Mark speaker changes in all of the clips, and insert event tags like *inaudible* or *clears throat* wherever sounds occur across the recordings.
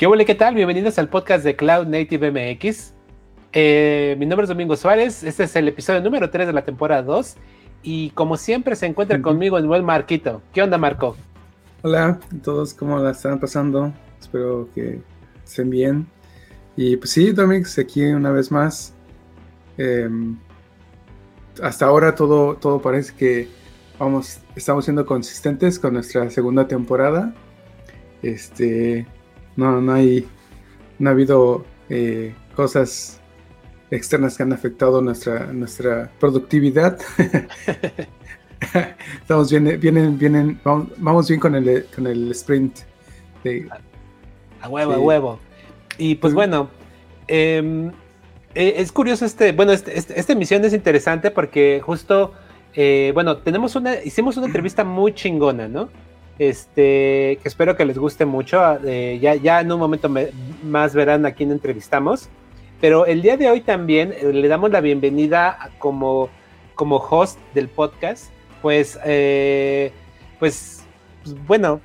Speaker 1: ¿Qué hola, qué tal? Bienvenidos al podcast de Cloud Native MX. Eh, mi nombre es Domingo Suárez, este es el episodio número 3 de la temporada 2 y como siempre se encuentra conmigo el buen Marquito. ¿Qué onda, Marco?
Speaker 2: Hola a todos, ¿cómo la están pasando? Espero que estén bien. Y pues sí, Domix, aquí una vez más. Em, hasta ahora todo, todo parece que vamos, estamos siendo consistentes con nuestra segunda temporada. Este, no, no hay, no ha habido eh, cosas externas que han afectado nuestra, nuestra productividad. *laughs* Estamos bien, vienen, vienen, vamos, bien con el, con el sprint.
Speaker 1: a huevo, a huevo. Y pues bueno, em, e, es curioso este, bueno, este, este, esta emisión es interesante porque justo, eh, bueno, tenemos una, hicimos una entrevista muy chingona, ¿no? Este, que espero que les guste mucho. Eh, ya, ya en un momento más verán a quién entrevistamos. Pero el día de hoy también eh, le damos la bienvenida como, como host del podcast. Pues, eh, pues, pues, bueno,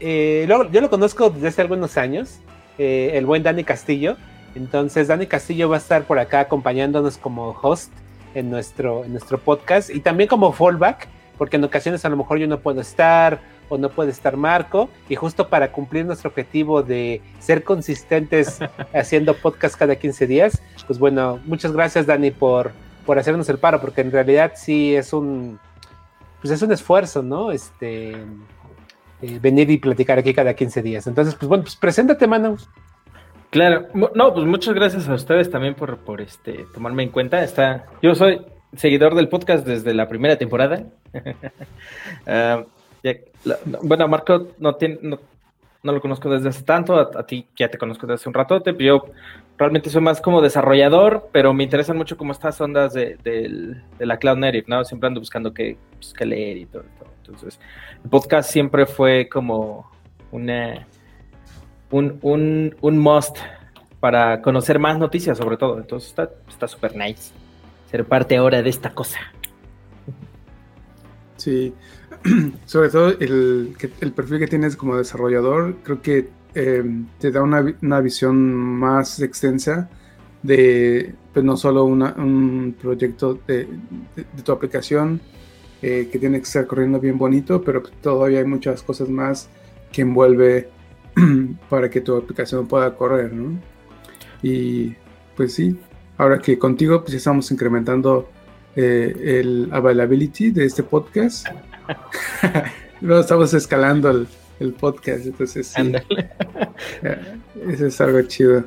Speaker 1: yo lo conozco desde hace algunos años, el buen Dani Castillo. Entonces, Dani Castillo va a estar por acá acompañándonos como host en nuestro, en nuestro podcast y también como fallback porque en ocasiones a lo mejor yo no puedo estar o no puede estar Marco, y justo para cumplir nuestro objetivo de ser consistentes *laughs* haciendo podcast cada 15 días, pues bueno, muchas gracias Dani por, por hacernos el paro, porque en realidad sí es un, pues es un esfuerzo, ¿no? Este, eh, venir y platicar aquí cada 15 días. Entonces, pues bueno, pues preséntate, mano.
Speaker 3: Claro, no, pues muchas gracias a ustedes también por, por este, tomarme en cuenta. Está, yo soy seguidor del podcast desde la primera temporada. *laughs* Ah, bueno, Marco no, tiene, lo conozco desde hace tanto, a, ti ya te conozco desde hace un ratote, pero yo realmente soy más como desarrollador, pero me interesan mucho como estas ondas de, la Cloud Native, ¿no? Siempre ando buscando qué, pues, leer y todo, Entonces, el podcast siempre fue como una, un, un, un must para conocer más noticias sobre todo. Entonces está súper nice ser parte ahora de esta cosa.
Speaker 2: Sí, *clears throat* sobre todo el, perfil que tienes como desarrollador, creo que em, te da una, visión más extensa de pues, no solo un proyecto de, tu aplicación eh, que tiene que estar corriendo bien bonito, pero todavía hay muchas cosas más que envuelve *clears throat* para que tu aplicación pueda correr, ¿no? Y pues sí, ahora que contigo pues estamos incrementando eh, el availability de este podcast. *laughs* Luego estamos escalando el, podcast, entonces sí. *laughs* Eso es algo chido.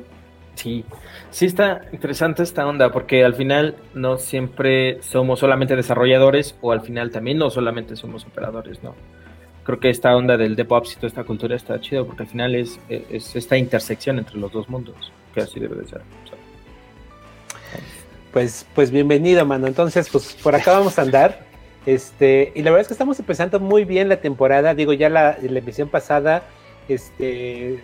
Speaker 3: Sí, sí está interesante esta onda, porque al final no siempre somos solamente desarrolladores o al final también no solamente somos operadores, ¿no? Creo que esta onda del DevOps y toda esta cultura está chido porque al final es, es esta intersección entre los dos mundos, que así debe de ser
Speaker 1: pues, pues bienvenido, mano. Entonces, pues por acá vamos a andar. Este, y la verdad es que estamos empezando muy bien la temporada. Digo, ya la, la emisión pasada, este,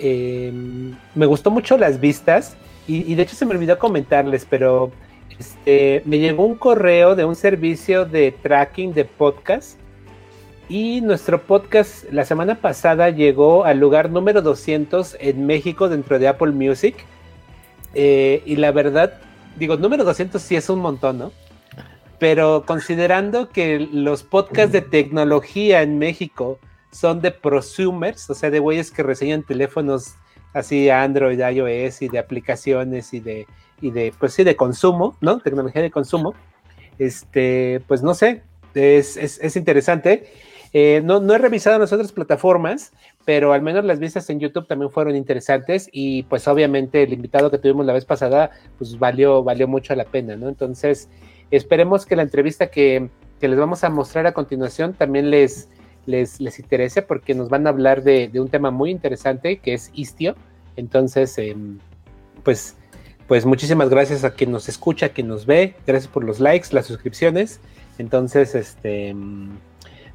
Speaker 1: em, me gustó mucho las vistas. Y, de hecho se me olvidó comentarles, pero este, me llegó un correo de un servicio de tracking de podcast. Y nuestro podcast la semana pasada llegó al lugar número 200 en México dentro de Apple Music. Eh, y la verdad, digo, número 200 sí es un montón, ¿no? Pero considerando que los podcasts de tecnología en México son de prosumers, o sea, de güeyes que reseñan teléfonos así Android, iOS y de aplicaciones y de, y de, pues sí, de consumo, ¿no? Tecnología de consumo. Este, pues no sé, es, es, es interesante. Eh, no, no he revisado las otras plataformas, pero al menos las vistas en YouTube también fueron interesantes y pues obviamente el invitado que tuvimos la vez pasada pues valió, valió mucho la pena, ¿no? Entonces esperemos que la entrevista que, les vamos a mostrar a continuación también les, les, les interese porque nos van a hablar de, un tema muy interesante que es Istio. Entonces, em, pues, pues muchísimas gracias a quien nos escucha, a quien nos ve, gracias por los likes, las suscripciones. Entonces, este...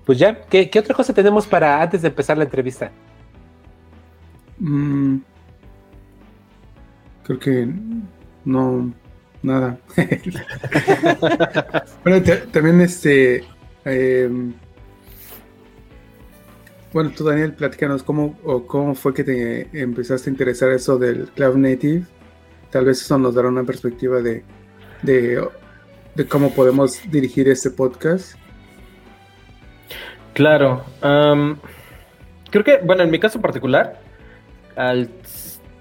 Speaker 1: Pues ya, ¿qué, otra cosa tenemos para antes de empezar la entrevista?
Speaker 2: Mm, creo que no, nada. *laughs* bueno, también este... Em, bueno, tú Daniel, platícanos cómo, o cómo fue que te empezaste a interesar eso del Cloud Native. Tal vez eso nos dará una perspectiva de, de, cómo podemos dirigir este podcast.
Speaker 3: Claro. creo que, bueno, en mi caso particular, al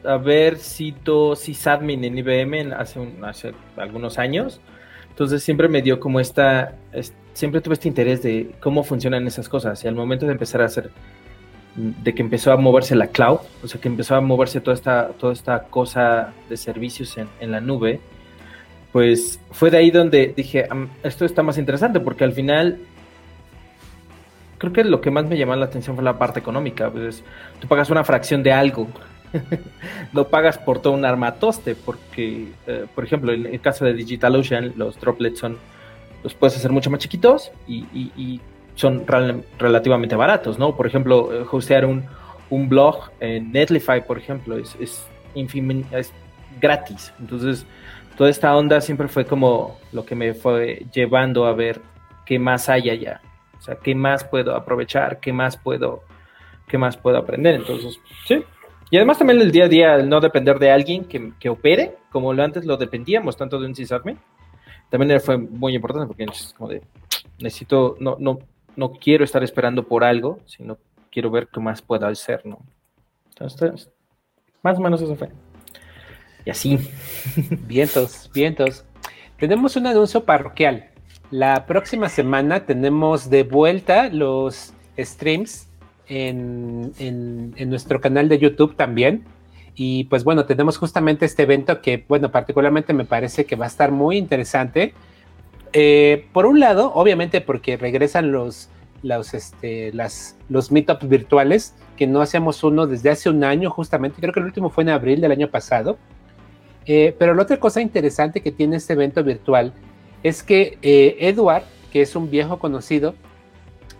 Speaker 3: haber sido sysadmin en IBM hace, hace algunos años, entonces siempre me dio como esta, siempre tuve este interés de cómo funcionan esas cosas y al momento de empezar a hacer, de que empezó a moverse la cloud, o sea que empezó a moverse toda esta, toda esta cosa de servicios en, en la nube, pues fue de ahí donde dije, esto está más interesante porque al final creo que lo que más me llamó la atención fue la parte económica. Pues, tú pagas una fracción de algo *laughs* no pagas por todo un armatoste, porque, eh, por ejemplo, en el caso de DigitalOcean, los droplets son, los puedes hacer mucho más chiquitos y, son relativamente baratos, ¿no? Por ejemplo, eh, hostear un, un blog en Netlify, por ejemplo, es, es, es gratis. Entonces, toda esta onda siempre fue como lo que me fue llevando a ver qué más hay allá. O sea, qué más puedo aprovechar, qué más puedo, qué más puedo aprender. Entonces, sí, y además también el día a día, el no depender de alguien que, opere, como lo antes lo dependíamos tanto de un sysadmin, también fue muy importante porque es como de, necesito, no, no, no quiero estar esperando por algo, sino quiero ver qué más puedo hacer, ¿no? Entonces, más o menos eso fue. Y así.
Speaker 1: Vientos, vientos. Tenemos un anuncio parroquial. La próxima semana tenemos de vuelta los streams en, nuestro canal de YouTube también. Y pues bueno, tenemos justamente este evento que, bueno, particularmente me parece que va a estar muy interesante. Eh, por un lado, obviamente porque regresan los, los, este, los meetups virtuales, que no hacíamos uno desde hace un año justamente, creo que el último fue en abril del año pasado. Eh, pero la otra cosa interesante que tiene este evento virtual es que eh, Edward, que es un viejo conocido,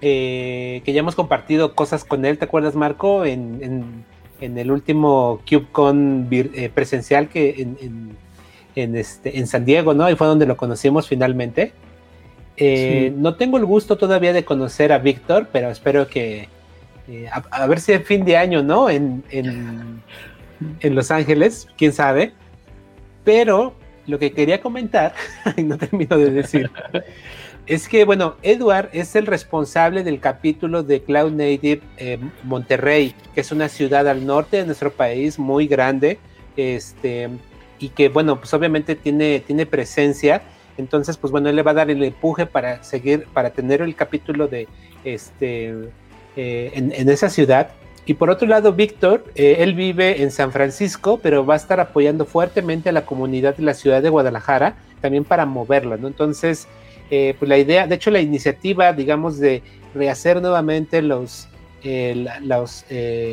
Speaker 1: eh, que ya hemos compartido cosas con él, ¿te acuerdas Marco? En, el último CubeCon eh, presencial que en, este, en San Diego, ¿no? Ahí fue donde lo conocimos finalmente. Eh, no tengo el gusto todavía de conocer a Víctor, pero espero que, a, ver si es fin de año, ¿no? En, en Los Ángeles, quién sabe. Pero lo que quería comentar, *laughs* y no termino de decir, es que, bueno, Edward es el responsable del capítulo de Cloud Native eh, Monterrey, que es una ciudad al norte de nuestro país muy grande, este, y que, bueno, pues obviamente tiene, tiene presencia. Entonces, pues bueno, él le va a dar el empuje para seguir, para tener el capítulo de, este, eh, en, esa ciudad. Y por otro lado, Víctor, eh, él vive en San Francisco, pero va a estar apoyando fuertemente a la comunidad de la ciudad de Guadalajara, también para moverla, ¿no? Entonces, eh, pues la idea, de hecho la iniciativa, digamos, de rehacer nuevamente los, eh, los,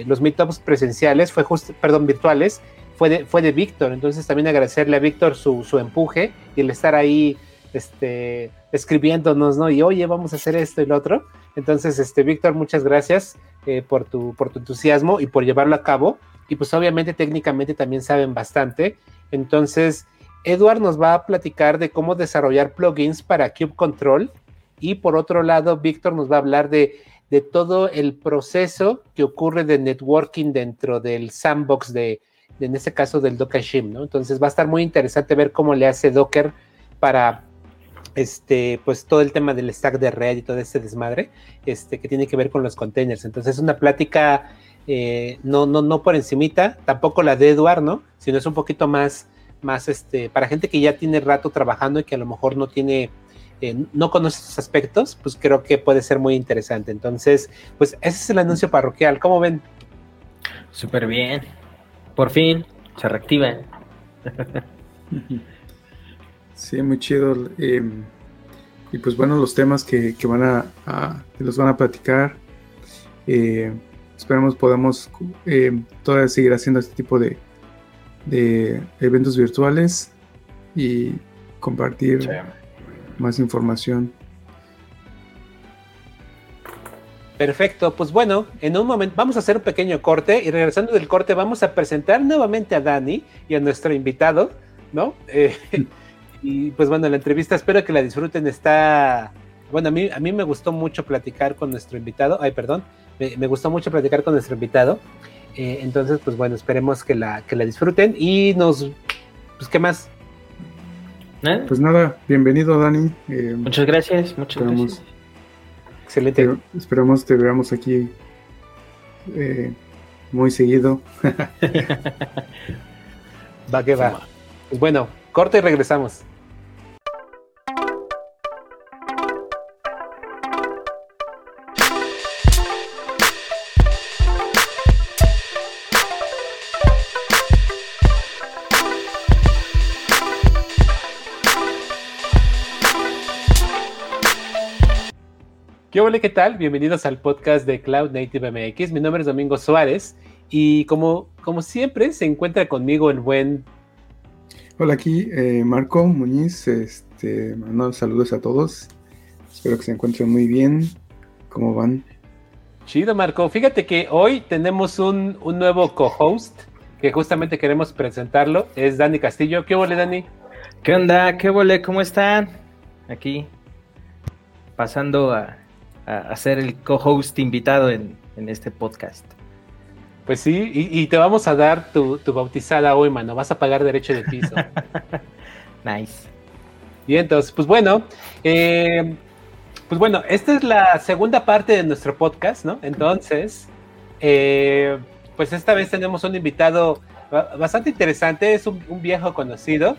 Speaker 1: los meetups presenciales, fue justo, perdón, virtuales, fue de, fue de Víctor, entonces también agradecerle a Víctor su, su, empuje y el estar ahí este, escribiéndonos, ¿no? Y oye, vamos a hacer esto y lo otro. Entonces, este, Víctor, muchas gracias por, tu, por tu entusiasmo y por llevarlo a cabo. Y pues obviamente técnicamente también saben bastante. Entonces, Edward nos va a platicar de cómo desarrollar plugins para Cube Control y por otro lado, Víctor nos va a hablar de, todo el proceso que ocurre de networking dentro del sandbox de, en este caso, del Docker Shim, ¿no? Entonces va a estar muy interesante ver cómo le hace Docker para este, pues todo el tema del stack de red y todo este desmadre, este, que tiene que ver con los containers. Entonces es una plática eh, no, no, no por encimita, tampoco la de Edward, ¿no? Sino es un poquito más más este, para gente que ya tiene rato trabajando y que a lo mejor no tiene, eh, no conoce estos aspectos, pues creo que puede ser muy interesante. Entonces, pues ese es el anuncio parroquial. ¿Cómo ven?
Speaker 3: Súper bien. Por fin se reactiva. *laughs*
Speaker 2: sí, muy chido. Em, y pues bueno, los temas que, van a, los van a platicar. Eh, esperemos podamos eh, todavía seguir haciendo este tipo de, de eventos virtuales y compartir más información.
Speaker 1: Perfecto, pues bueno, en un momento vamos a hacer un pequeño corte y regresando del corte vamos a presentar nuevamente a Dani y a nuestro invitado, ¿no? Eh, *laughs* y pues bueno, la entrevista espero que la disfruten, está, bueno, a mí, a mí me gustó mucho platicar con nuestro invitado, ay, perdón, me, gustó mucho platicar con nuestro invitado. Eh, entonces, pues bueno, esperemos que la, que la disfruten y nos, pues, ¿qué más?
Speaker 2: ¿Eh? Pues nada, bienvenido Dani.
Speaker 3: Eh, muchas gracias, muchas gracias.
Speaker 1: Excelente.
Speaker 2: esperamos te veamos aquí muy seguido. *laughs*
Speaker 1: va que va. Pues bueno, corte y regresamos. Hola, ¿qué tal? Bienvenidos al podcast de Cloud Native MX. Mi nombre es Domingo Suárez y como, como siempre se encuentra conmigo el buen...
Speaker 2: Hola, aquí eh, Marco Muñiz. Este, saludos a todos. Espero que se encuentren muy bien. ¿Cómo van?
Speaker 1: Chido, Marco. Fíjate que hoy tenemos un, nuevo co-host que justamente queremos presentarlo. Es Dani Castillo. ¿Qué huele, Dani?
Speaker 3: ¿Qué onda? ¿Qué huele? ¿Cómo están? Aquí pasando a a, ser el co-host invitado en, este podcast.
Speaker 1: Pues sí, y, te vamos a dar tu, bautizada hoy, mano. Vas a pagar derecho de piso. *laughs*
Speaker 3: nice.
Speaker 1: Y entonces, pues bueno, eh, pues bueno, esta es la segunda parte de nuestro podcast, ¿no? Entonces, eh, pues esta vez tenemos un invitado bastante interesante, es un, viejo conocido.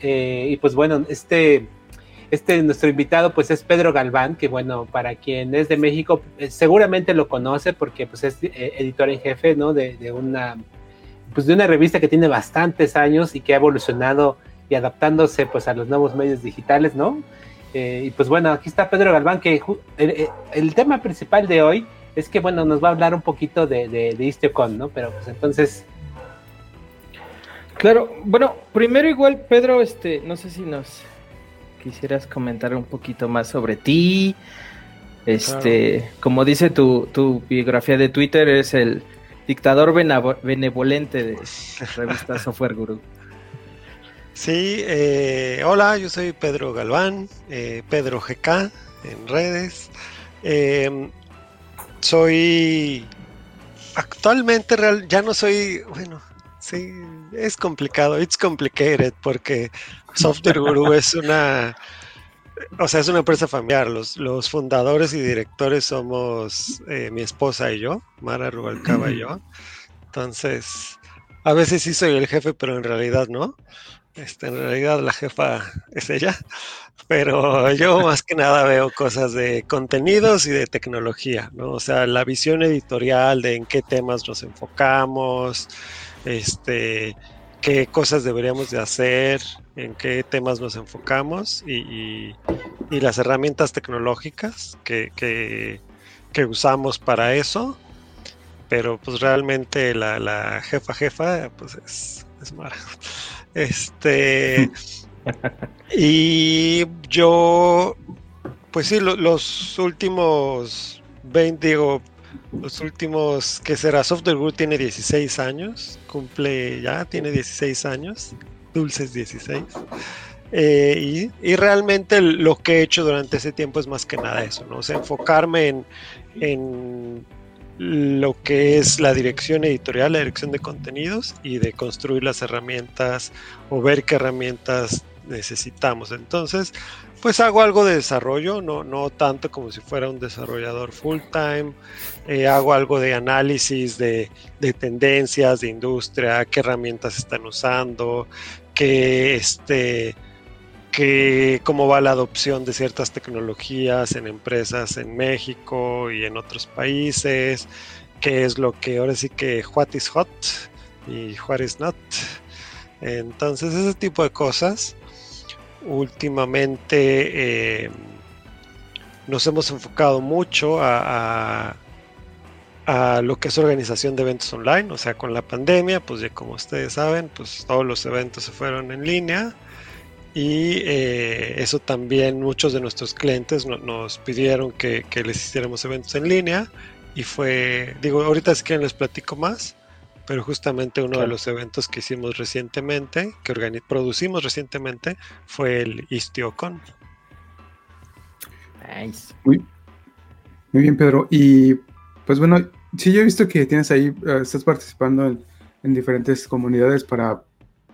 Speaker 1: Eh, y pues bueno, este este nuestro invitado pues es Pedro Galván, que bueno, para quien es de México eh, seguramente lo conoce porque pues es eh, editor en jefe, ¿no? De, una pues de una revista que tiene bastantes años y que ha evolucionado y adaptándose pues a los nuevos medios digitales, ¿no? Eh, y pues bueno, aquí está Pedro Galván, que el, tema principal de hoy es que bueno, nos va a hablar un poquito de, de, de Istiocon, ¿no? Pero pues entonces...
Speaker 3: Claro, bueno, primero igual Pedro, este, no sé si nos quisieras comentar un poquito más sobre ti. Este, como dice tu, biografía de Twitter, es el dictador benevolente de la revista *laughs* Software Guru.
Speaker 4: Sí, eh, hola, yo soy Pedro Galván, eh, Pedro GK en redes. Em, soy actualmente real, ya no soy, bueno, sí, es complicado, it's complicated porque Software Guru es una, o sea, es una empresa familiar. Los, los fundadores y directores somos eh, mi esposa y yo, Mara Rubalcaba y yo. Entonces, a veces sí soy el jefe, pero en realidad no. Este, en realidad la jefa es ella. Pero yo más que nada veo cosas de contenidos y de tecnología, ¿no? O sea, la visión editorial de en qué temas nos enfocamos, este, qué cosas deberíamos de hacer, en qué temas nos enfocamos y, las herramientas tecnológicas que, usamos para eso. Pero pues realmente la, jefa jefa pues es, es Mara. *laughs* Este y yo pues sí, los últimos 20, digo, los últimos, ¿qué será? Software Guru tiene 16 años, cumple ya, tiene 16 años, dulces 16. Eh, y, realmente lo que he hecho durante ese tiempo es más que nada eso, ¿no? O sea, enfocarme en, en lo que es la dirección editorial, la dirección de contenidos y de construir las herramientas o ver qué herramientas necesitamos. Entonces, pues hago algo de desarrollo, no, no tanto como si fuera un desarrollador full time. Eh, hago algo de análisis de, tendencias de industria, qué herramientas están usando, qué este que cómo va la adopción de ciertas tecnologías en empresas en México y en otros países, qué es lo que ahora sí que what is hot y what is not. Entonces ese tipo de cosas últimamente eh, nos hemos enfocado mucho a, a, lo que es organización de eventos online, o sea, con la pandemia, pues ya como ustedes saben, pues todos los eventos se fueron en línea y eh, eso también muchos de nuestros clientes nos pidieron que, les hiciéramos eventos en línea y fue, digo, ahorita si quieren les platico más, pero justamente uno de los eventos que hicimos recientemente, que producimos recientemente, fue el IstioCon.
Speaker 2: Nice. Muy, muy bien, Pedro. Y pues bueno, sí, yo he visto que tienes ahí, eh, estás participando en, diferentes comunidades para,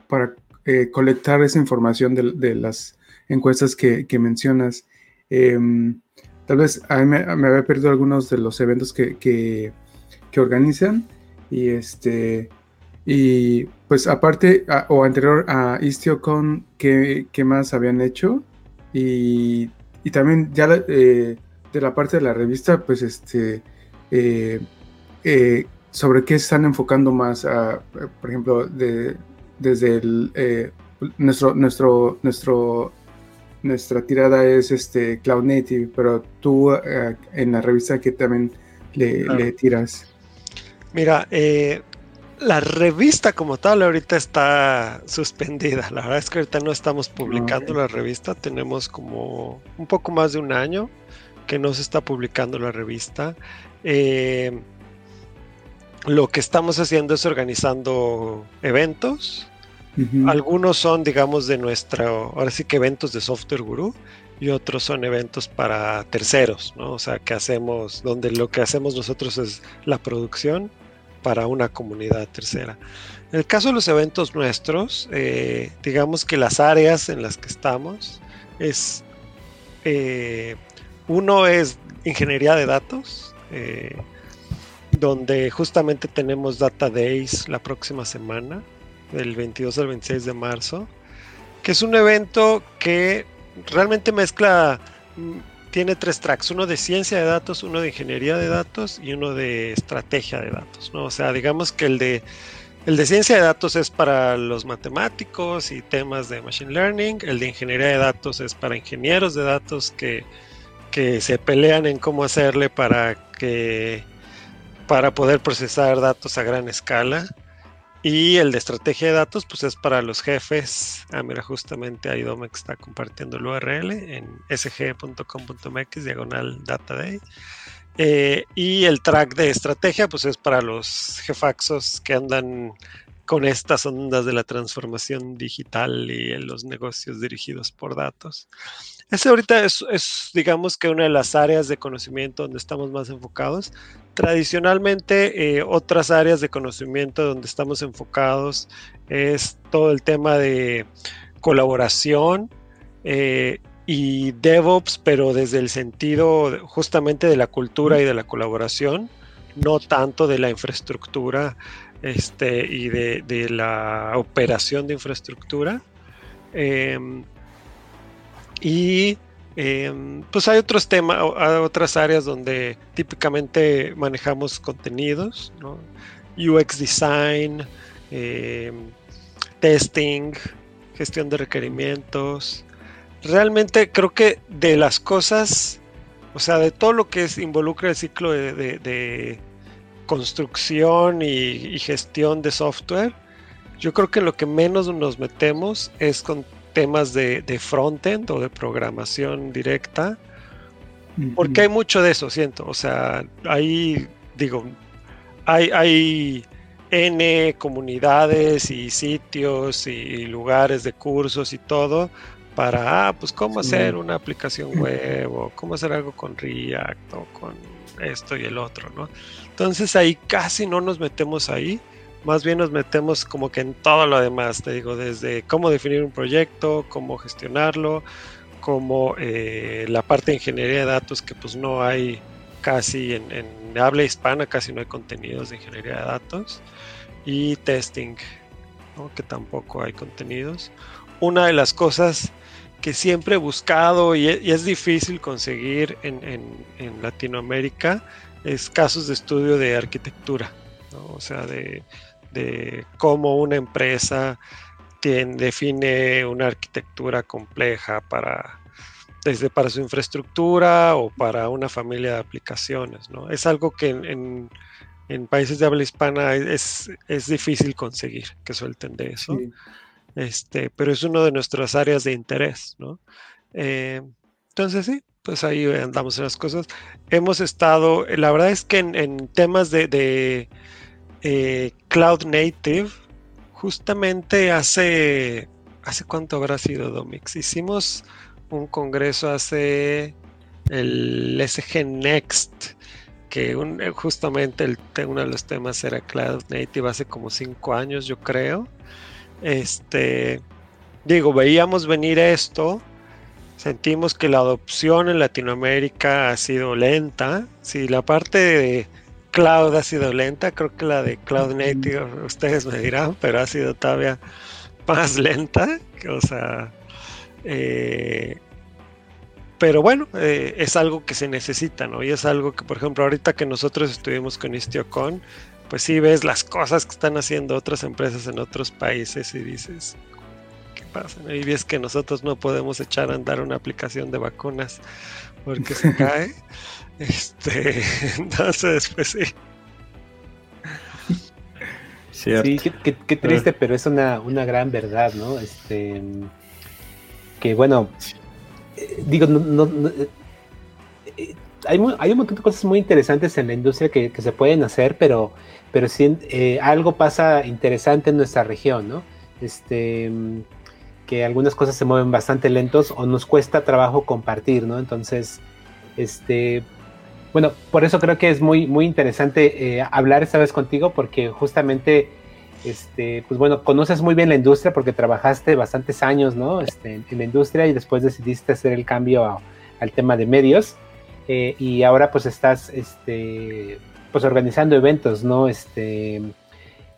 Speaker 2: para eh, colectar esa información de, las encuestas que, mencionas. Em, tal vez a mí me, había perdido algunos de los eventos que, que, organizan y este y pues aparte o anterior a IstioCon, ¿qué, ¿qué, más habían hecho? Y, y también ya eh, de la parte de la revista, pues este eh, eh, sobre qué están enfocando más, por ejemplo, de, desde el, eh, nuestro, nuestro, nuestro, nuestra tirada es este Cloud Native, pero tú en la revista que también le, tiras.
Speaker 4: Mira, la revista como tal ahorita está suspendida. La verdad es que ahorita no estamos publicando la revista. Tenemos como un poco más de un año que no se está publicando la revista. Eh, lo que estamos haciendo es organizando eventos. Algunos son, digamos, de nuestro, ahora sí que eventos de Software Guru y otros son eventos para terceros, ¿no? O sea, que hacemos, donde lo que hacemos nosotros es la producción para una comunidad tercera. En el caso de los eventos nuestros, eh, digamos que las áreas en las que estamos es, eh, uno es ingeniería de datos, eh, donde justamente tenemos Data Days la próxima semana, del 22 al 26 de marzo, que es un evento que realmente mezcla, tiene tres tracks, uno de ciencia de datos, uno de ingeniería de datos y uno de estrategia de datos, ¿no? O sea, digamos que el de el de ciencia de datos es para los matemáticos y temas de machine learning. El de ingeniería de datos es para ingenieros de datos que, que se pelean en cómo hacerle para que para poder procesar datos a gran escala. Y el de estrategia de datos, pues es para los jefes. Ah, mira, justamente ahí Domex está compartiendo el URL en sg.com.mx, diagonal data day. Eh, y el track de estrategia, pues es para los jefaxos que andan con estas ondas de la transformación digital y en los negocios dirigidos por datos. Ese ahorita es, digamos que una de las áreas de conocimiento donde estamos más enfocados. Tradicionalmente, eh, otras áreas de conocimiento donde estamos enfocados es todo el tema de colaboración eh, y DevOps, pero desde el sentido justamente de la cultura y de la colaboración, no tanto de la infraestructura este, y de, la operación de infraestructura. Em, y em, pues hay otros temas, otras áreas donde típicamente manejamos contenidos, UX design, em, testing, gestión de requerimientos. Realmente creo que de las cosas, o sea, de todo lo que es, involucra el ciclo de, construcción y, gestión de software, yo creo que lo que menos nos metemos es con temas de, de frontend o de programación directa, porque hay mucho de eso, siento. O sea, ahí, digo, hay, hay N comunidades y sitios y lugares de cursos y todo para, ah, pues cómo hacer una aplicación web o cómo hacer algo con React o con esto y el otro, ¿no? Entonces ahí casi no nos metemos ahí más bien nos metemos como que en todo lo demás, te digo, desde cómo definir un proyecto, cómo gestionarlo, como eh, la parte de ingeniería de datos, que pues no hay casi en, habla hispana, casi no hay contenidos de ingeniería de datos, y testing, que tampoco hay contenidos. Una de las cosas que siempre he buscado y, es difícil conseguir en, en, Latinoamérica es casos de estudio de arquitectura, o sea, de de cómo una empresa define una arquitectura compleja para desde para su infraestructura o para una familia de aplicaciones. ¿no? Es algo que en, países de habla hispana es, es, difícil conseguir que suelten de eso. Este, pero es una de nuestras áreas de interés. ¿no? Eh, entonces sí, pues ahí andamos en las cosas. Hemos estado, la verdad es que en, temas de eh, Cloud Native, justamente hace, ¿hace cuánto habrá sido Domix? Hicimos un congreso hace el SG Next que eh, justamente el, uno de los temas era Cloud Native hace como cinco años, yo creo. Este, digo, veíamos venir esto, sentimos que la adopción en Latinoamérica ha sido lenta. Si la parte de cloud ha sido lenta, creo que la de Cloud Native, ustedes me dirán, pero ha sido todavía más lenta. O sea, eh, pero bueno, eh, es algo que se necesita, ¿no? Y es algo que, por ejemplo, ahorita que nosotros estuvimos con IstioCon, pues sí ves las cosas que están haciendo otras empresas en otros países y dices, ¿qué pasa? Y ves que nosotros no podemos echar a andar una aplicación de vacunas porque se *laughs* cae. Este, *laughs* entonces, pues sí.
Speaker 1: Sí, qué, triste, pero es una, una gran verdad, ¿no? Este, que bueno, digo, no, eh, hay, hay, un montón de cosas muy interesantes en la industria que, se pueden hacer, pero, pero sí, eh, algo pasa interesante en nuestra región, ¿no? Este, que algunas cosas se mueven bastante lentos o nos cuesta trabajo compartir, ¿no? Entonces, este, bueno, por eso creo que es muy, muy interesante eh, hablar esta vez contigo, porque justamente este, pues bueno, conoces muy bien la industria porque trabajaste bastantes años, ¿no? Este, en, la industria y después decidiste hacer el cambio al tema de medios eh, y ahora pues estás, este, pues organizando eventos, ¿no? Este,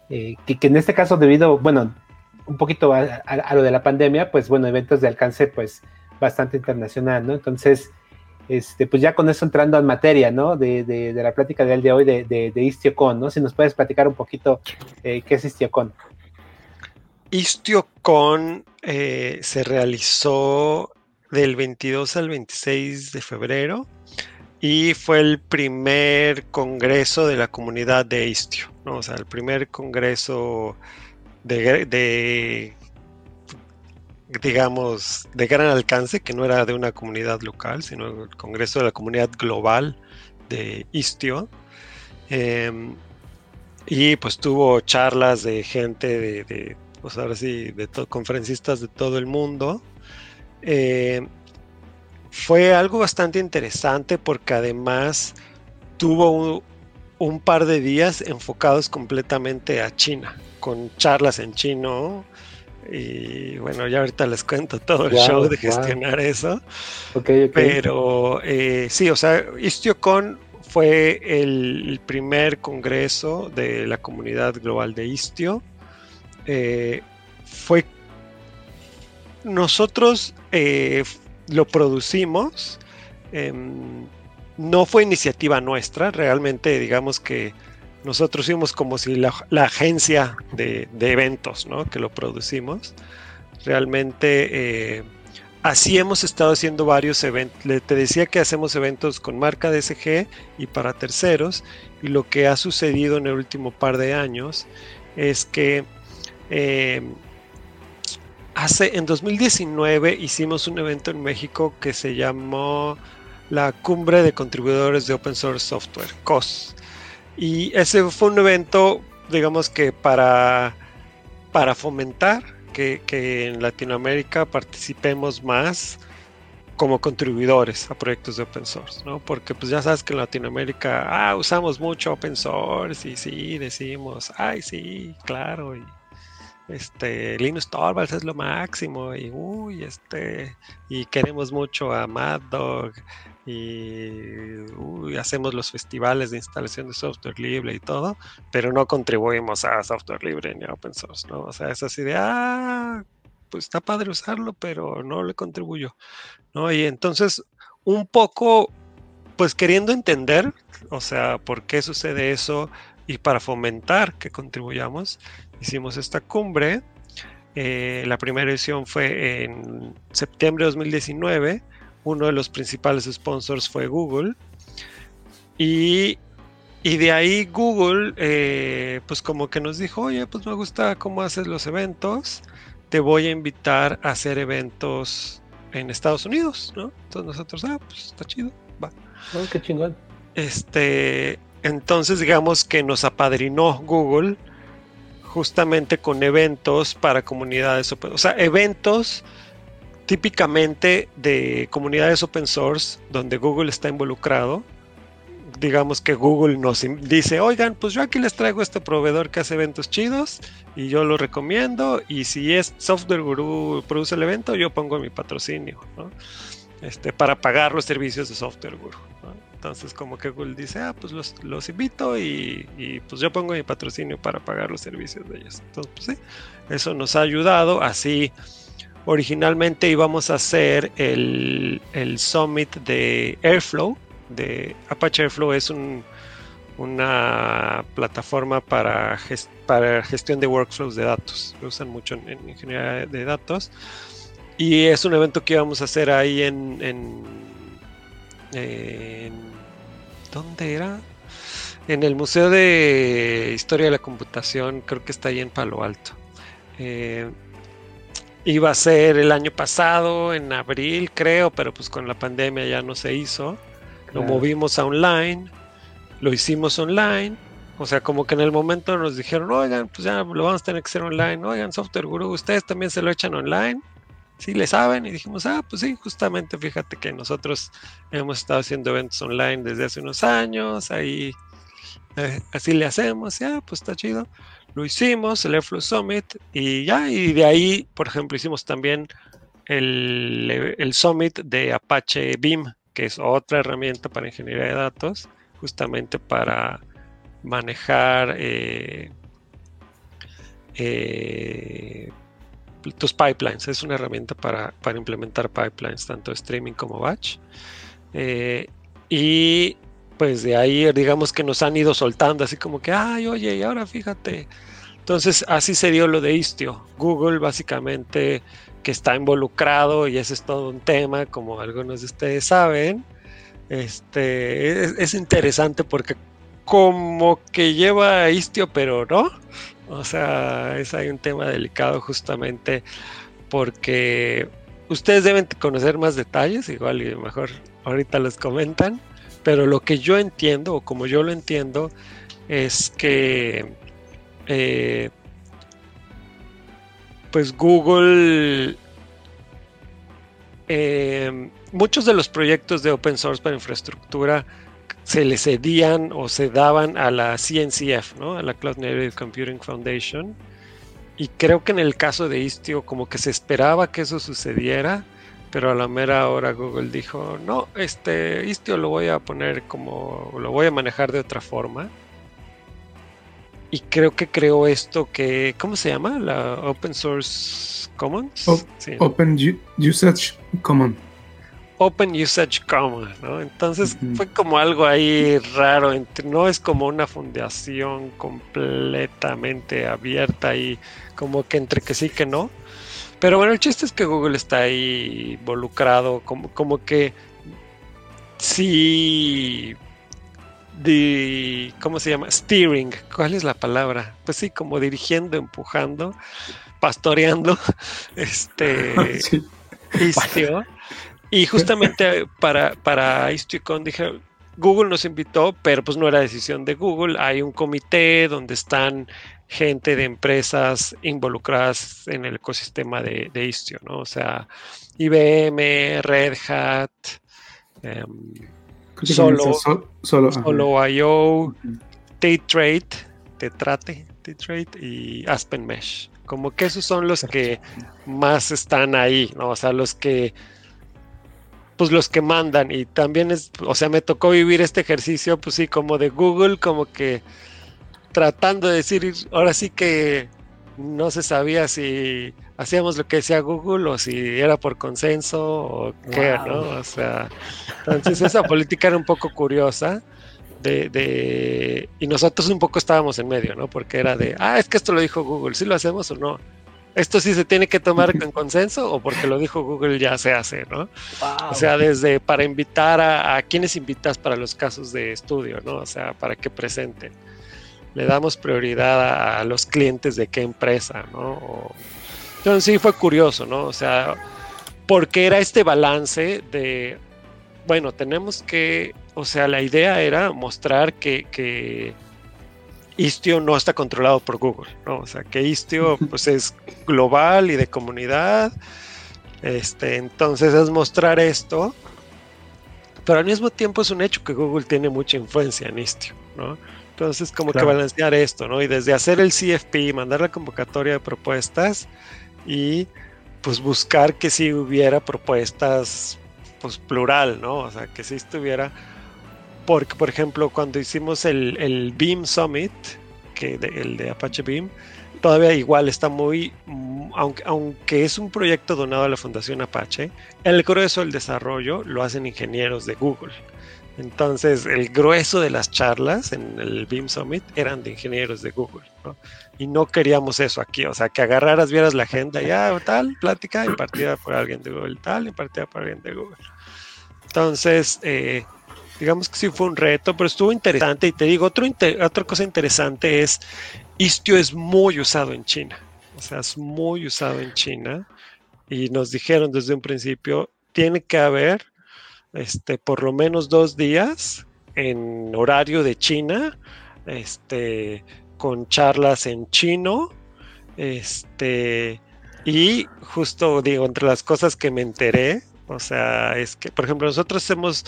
Speaker 1: eh, que, en este caso debido, bueno, un poquito a, lo de la pandemia, pues bueno, eventos de alcance pues bastante internacional, ¿no? Entonces, este, pues ya con eso entrando en materia, ¿no? De, de, la plática del día de hoy de, de, Istiocon, ¿no? Si nos puedes platicar un poquito eh, qué es Istiocon.
Speaker 4: Istiocon eh, se realizó del 22 al 26 de febrero y fue el primer congreso de la comunidad de Istio, ¿no? O sea, el primer congreso de, de digamos, de gran alcance, que no era de una comunidad local, sino el Congreso de la Comunidad Global de Istio. Em, y pues tuvo charlas de gente de, pues ahora sí, de conferencistas de todo el mundo. Em, fue algo bastante interesante porque además tuvo un, un, par de días enfocados completamente a China, con charlas en chino, y bueno, ya ahorita les cuento todo el show de gestionar eso. Pero eh, sí, o sea, IstioCon fue el primer congreso de la comunidad global de Istio. Eh, fue. Nosotros eh, lo producimos. Em, no fue iniciativa nuestra, realmente digamos que nosotros fuimos como si la, agencia de, eventos, ¿no? Que lo producimos. Realmente eh, así hemos estado haciendo varios eventos. Te decía que hacemos eventos con marca DSG y para terceros. Y lo que ha sucedido en el último par de años es que eh, hace en 2019 hicimos un evento en México que se llamó la Cumbre de Contribuidores de Open Source Software, COS. Y ese fue un evento, digamos que para, para fomentar que, en Latinoamérica participemos más como contribuidores a proyectos de open source, ¿no? Porque pues ya sabes que en Latinoamérica, ah, usamos mucho open source y sí, decimos, ay, sí, claro, y este, Linus Torvalds es lo máximo y, uy, este, y queremos mucho a Mad Dog y hacemos los festivales de instalación de software libre y todo, pero no contribuimos a software libre ni a open source, ¿no? O sea, es así de, ah, pues está padre usarlo, pero no le contribuyo, ¿no? Y entonces, un poco, pues queriendo entender, o sea, por qué sucede eso y para fomentar que contribuyamos, hicimos esta cumbre. Eh, la primera edición fue en septiembre de 2019 uno de los principales sponsors fue Google. Y, de ahí Google, eh, pues como que nos dijo, oye, pues me gusta cómo haces los eventos, te voy a invitar a hacer eventos en Estados Unidos, ¿no? Entonces nosotros, ah, pues está chido, va.
Speaker 1: Oh, qué chingón.
Speaker 4: Este, entonces digamos que nos apadrinó Google justamente con eventos para comunidades, o sea, eventos típicamente de comunidades open source donde Google está involucrado, digamos que Google nos dice, oigan, pues yo aquí les traigo este proveedor que hace eventos chidos y yo lo recomiendo y si es Software Guru produce el evento, yo pongo mi patrocinio, ¿no? Este, para pagar los servicios de Software Guru. Entonces como que Google dice, ah, pues los, invito y, pues yo pongo mi patrocinio para pagar los servicios de ellos. Entonces, pues sí, eso nos ha ayudado. Así, originalmente íbamos a hacer el, el summit de Airflow, de Apache Airflow es una plataforma para, para gestión de workflows de datos. Lo usan mucho en, ingeniería de datos. Y es un evento que íbamos a hacer ahí en, en, ¿Dónde era? En el Museo de Historia de la Computación, creo que está ahí en Palo Alto. Eh, iba a ser el año pasado, en abril, creo, pero pues con la pandemia ya no se hizo. Lo movimos a online, lo hicimos online. O sea, como que en el momento nos dijeron, oigan, pues ya lo vamos a tener que hacer online. Oigan, Software Guru, ustedes también se lo echan online. Sí, le saben. Y dijimos, ah, pues sí, justamente fíjate que nosotros hemos estado haciendo eventos online desde hace unos años. Ahí, eh, así le hacemos. Ya, pues está chido. Lo hicimos, el Airflow Summit. Y ya, y de ahí, por ejemplo, hicimos también el, el Summit de Apache Beam que es otra herramienta para ingeniería de datos, justamente para manejar eh, eh, tus pipelines. Es una herramienta para, implementar pipelines, tanto streaming como batch. Eh, y pues de ahí, digamos que nos han ido soltando, así como que, ay, oye, y ahora fíjate. Entonces, así se dio lo de Istio. Google básicamente que está involucrado y ese es todo un tema, como algunos de ustedes saben. Este, es, interesante porque como que lleva Istio, pero no. O sea, es hay un tema delicado justamente porque ustedes deben conocer más detalles, igual y mejor ahorita los comentan, pero lo que yo entiendo, o como yo lo entiendo, es que eh, pues Google, eh, muchos de los proyectos de open source para infraestructura se le cedían o se daban a la CNCF, ¿no? a la Cloud Native Computing Foundation. Y creo que en el caso de Istio como que se esperaba que eso sucediera, pero a la mera hora Google dijo, no, este Istio lo voy a poner como, lo voy a manejar de otra forma y creo que creó esto que, ¿cómo se llama? La Open Source Commons.
Speaker 2: Open Usage Common.
Speaker 4: Open Usage Common, ¿no? Entonces fue como algo ahí raro, no es como una fundación completamente abierta y como que entre que sí que no. Pero bueno, el chiste es que Google está ahí involucrado, como, como que sí de, ¿cómo se llama? Steering, ¿cuál es la palabra? Pues sí, como dirigiendo, empujando, pastoreando, *laughs* este, *laughs* Istio. Y justamente para, para IstioCon dije, Google nos invitó, pero pues no era decisión de Google, hay un comité donde están gente de empresas involucradas en el ecosistema de, de Istio, ¿no? O sea, IBM, Red Hat, eh, Solo, solo, solo IO, T-Trade, Tetrate, T-Trade y Aspen Mesh. Como que esos son los que más están ahí, ¿no? O sea, los que pues los que mandan y también es, o sea, me tocó vivir este ejercicio, pues sí, como de Google, como que tratando de decir, ahora sí que no se sabía si hacíamos lo que decía Google o si era por consenso o qué, ¿no? O sea, entonces esa política era un poco curiosa. De, y nosotros un poco estábamos en medio, ¿no? Porque era de, ah, es que esto lo dijo Google, ¿sí lo hacemos o no? ¿Esto sí se tiene que tomar con consenso o porque lo dijo Google ya se hace, ¿no? O sea, desde para invitar a, a quienes invitas para los casos de estudio, ¿no? O sea, para que presenten le damos prioridad a, los clientes de qué empresa, ¿no? entonces sí fue curioso, ¿no? O sea, porque era este balance de, bueno, tenemos que, o sea, la idea era mostrar que, que Istio no está controlado por Google, ¿no? O sea, que Istio pues es global y de comunidad. Este, entonces es mostrar esto pero al mismo tiempo es un hecho que Google tiene mucha influencia en Istio, ¿no? Entonces, como
Speaker 3: Claro.
Speaker 4: que balancear esto, ¿no? Y desde hacer el CFP, mandar la convocatoria de propuestas y pues buscar que si hubiera propuestas, pues plural, ¿no? O sea, que si estuviera, porque por ejemplo, cuando hicimos el, el Beam Summit, que de- el de Apache Beam, todavía igual está muy, mm, aunque, aunque es un proyecto donado a la Fundación Apache, el grueso del desarrollo lo hacen ingenieros de Google. Entonces, el grueso de las charlas en el Beam Summit eran de ingenieros de Google. Y no queríamos eso aquí, o sea, que agarraras, vieras la agenda, ya, tal, plática impartida por alguien de Google, tal, impartida por alguien de Google. Entonces, eh, digamos que sí fue un reto, pero estuvo interesante. Y te digo, otra cosa interesante es, Istio es muy usado en China, o sea, es muy usado en China. Y nos dijeron desde un principio, tiene que haber este, por lo menos dos días en horario de China, este, con charlas en chino, este, y justo digo, entre las cosas que me enteré, o sea, es que, por ejemplo, nosotros hacemos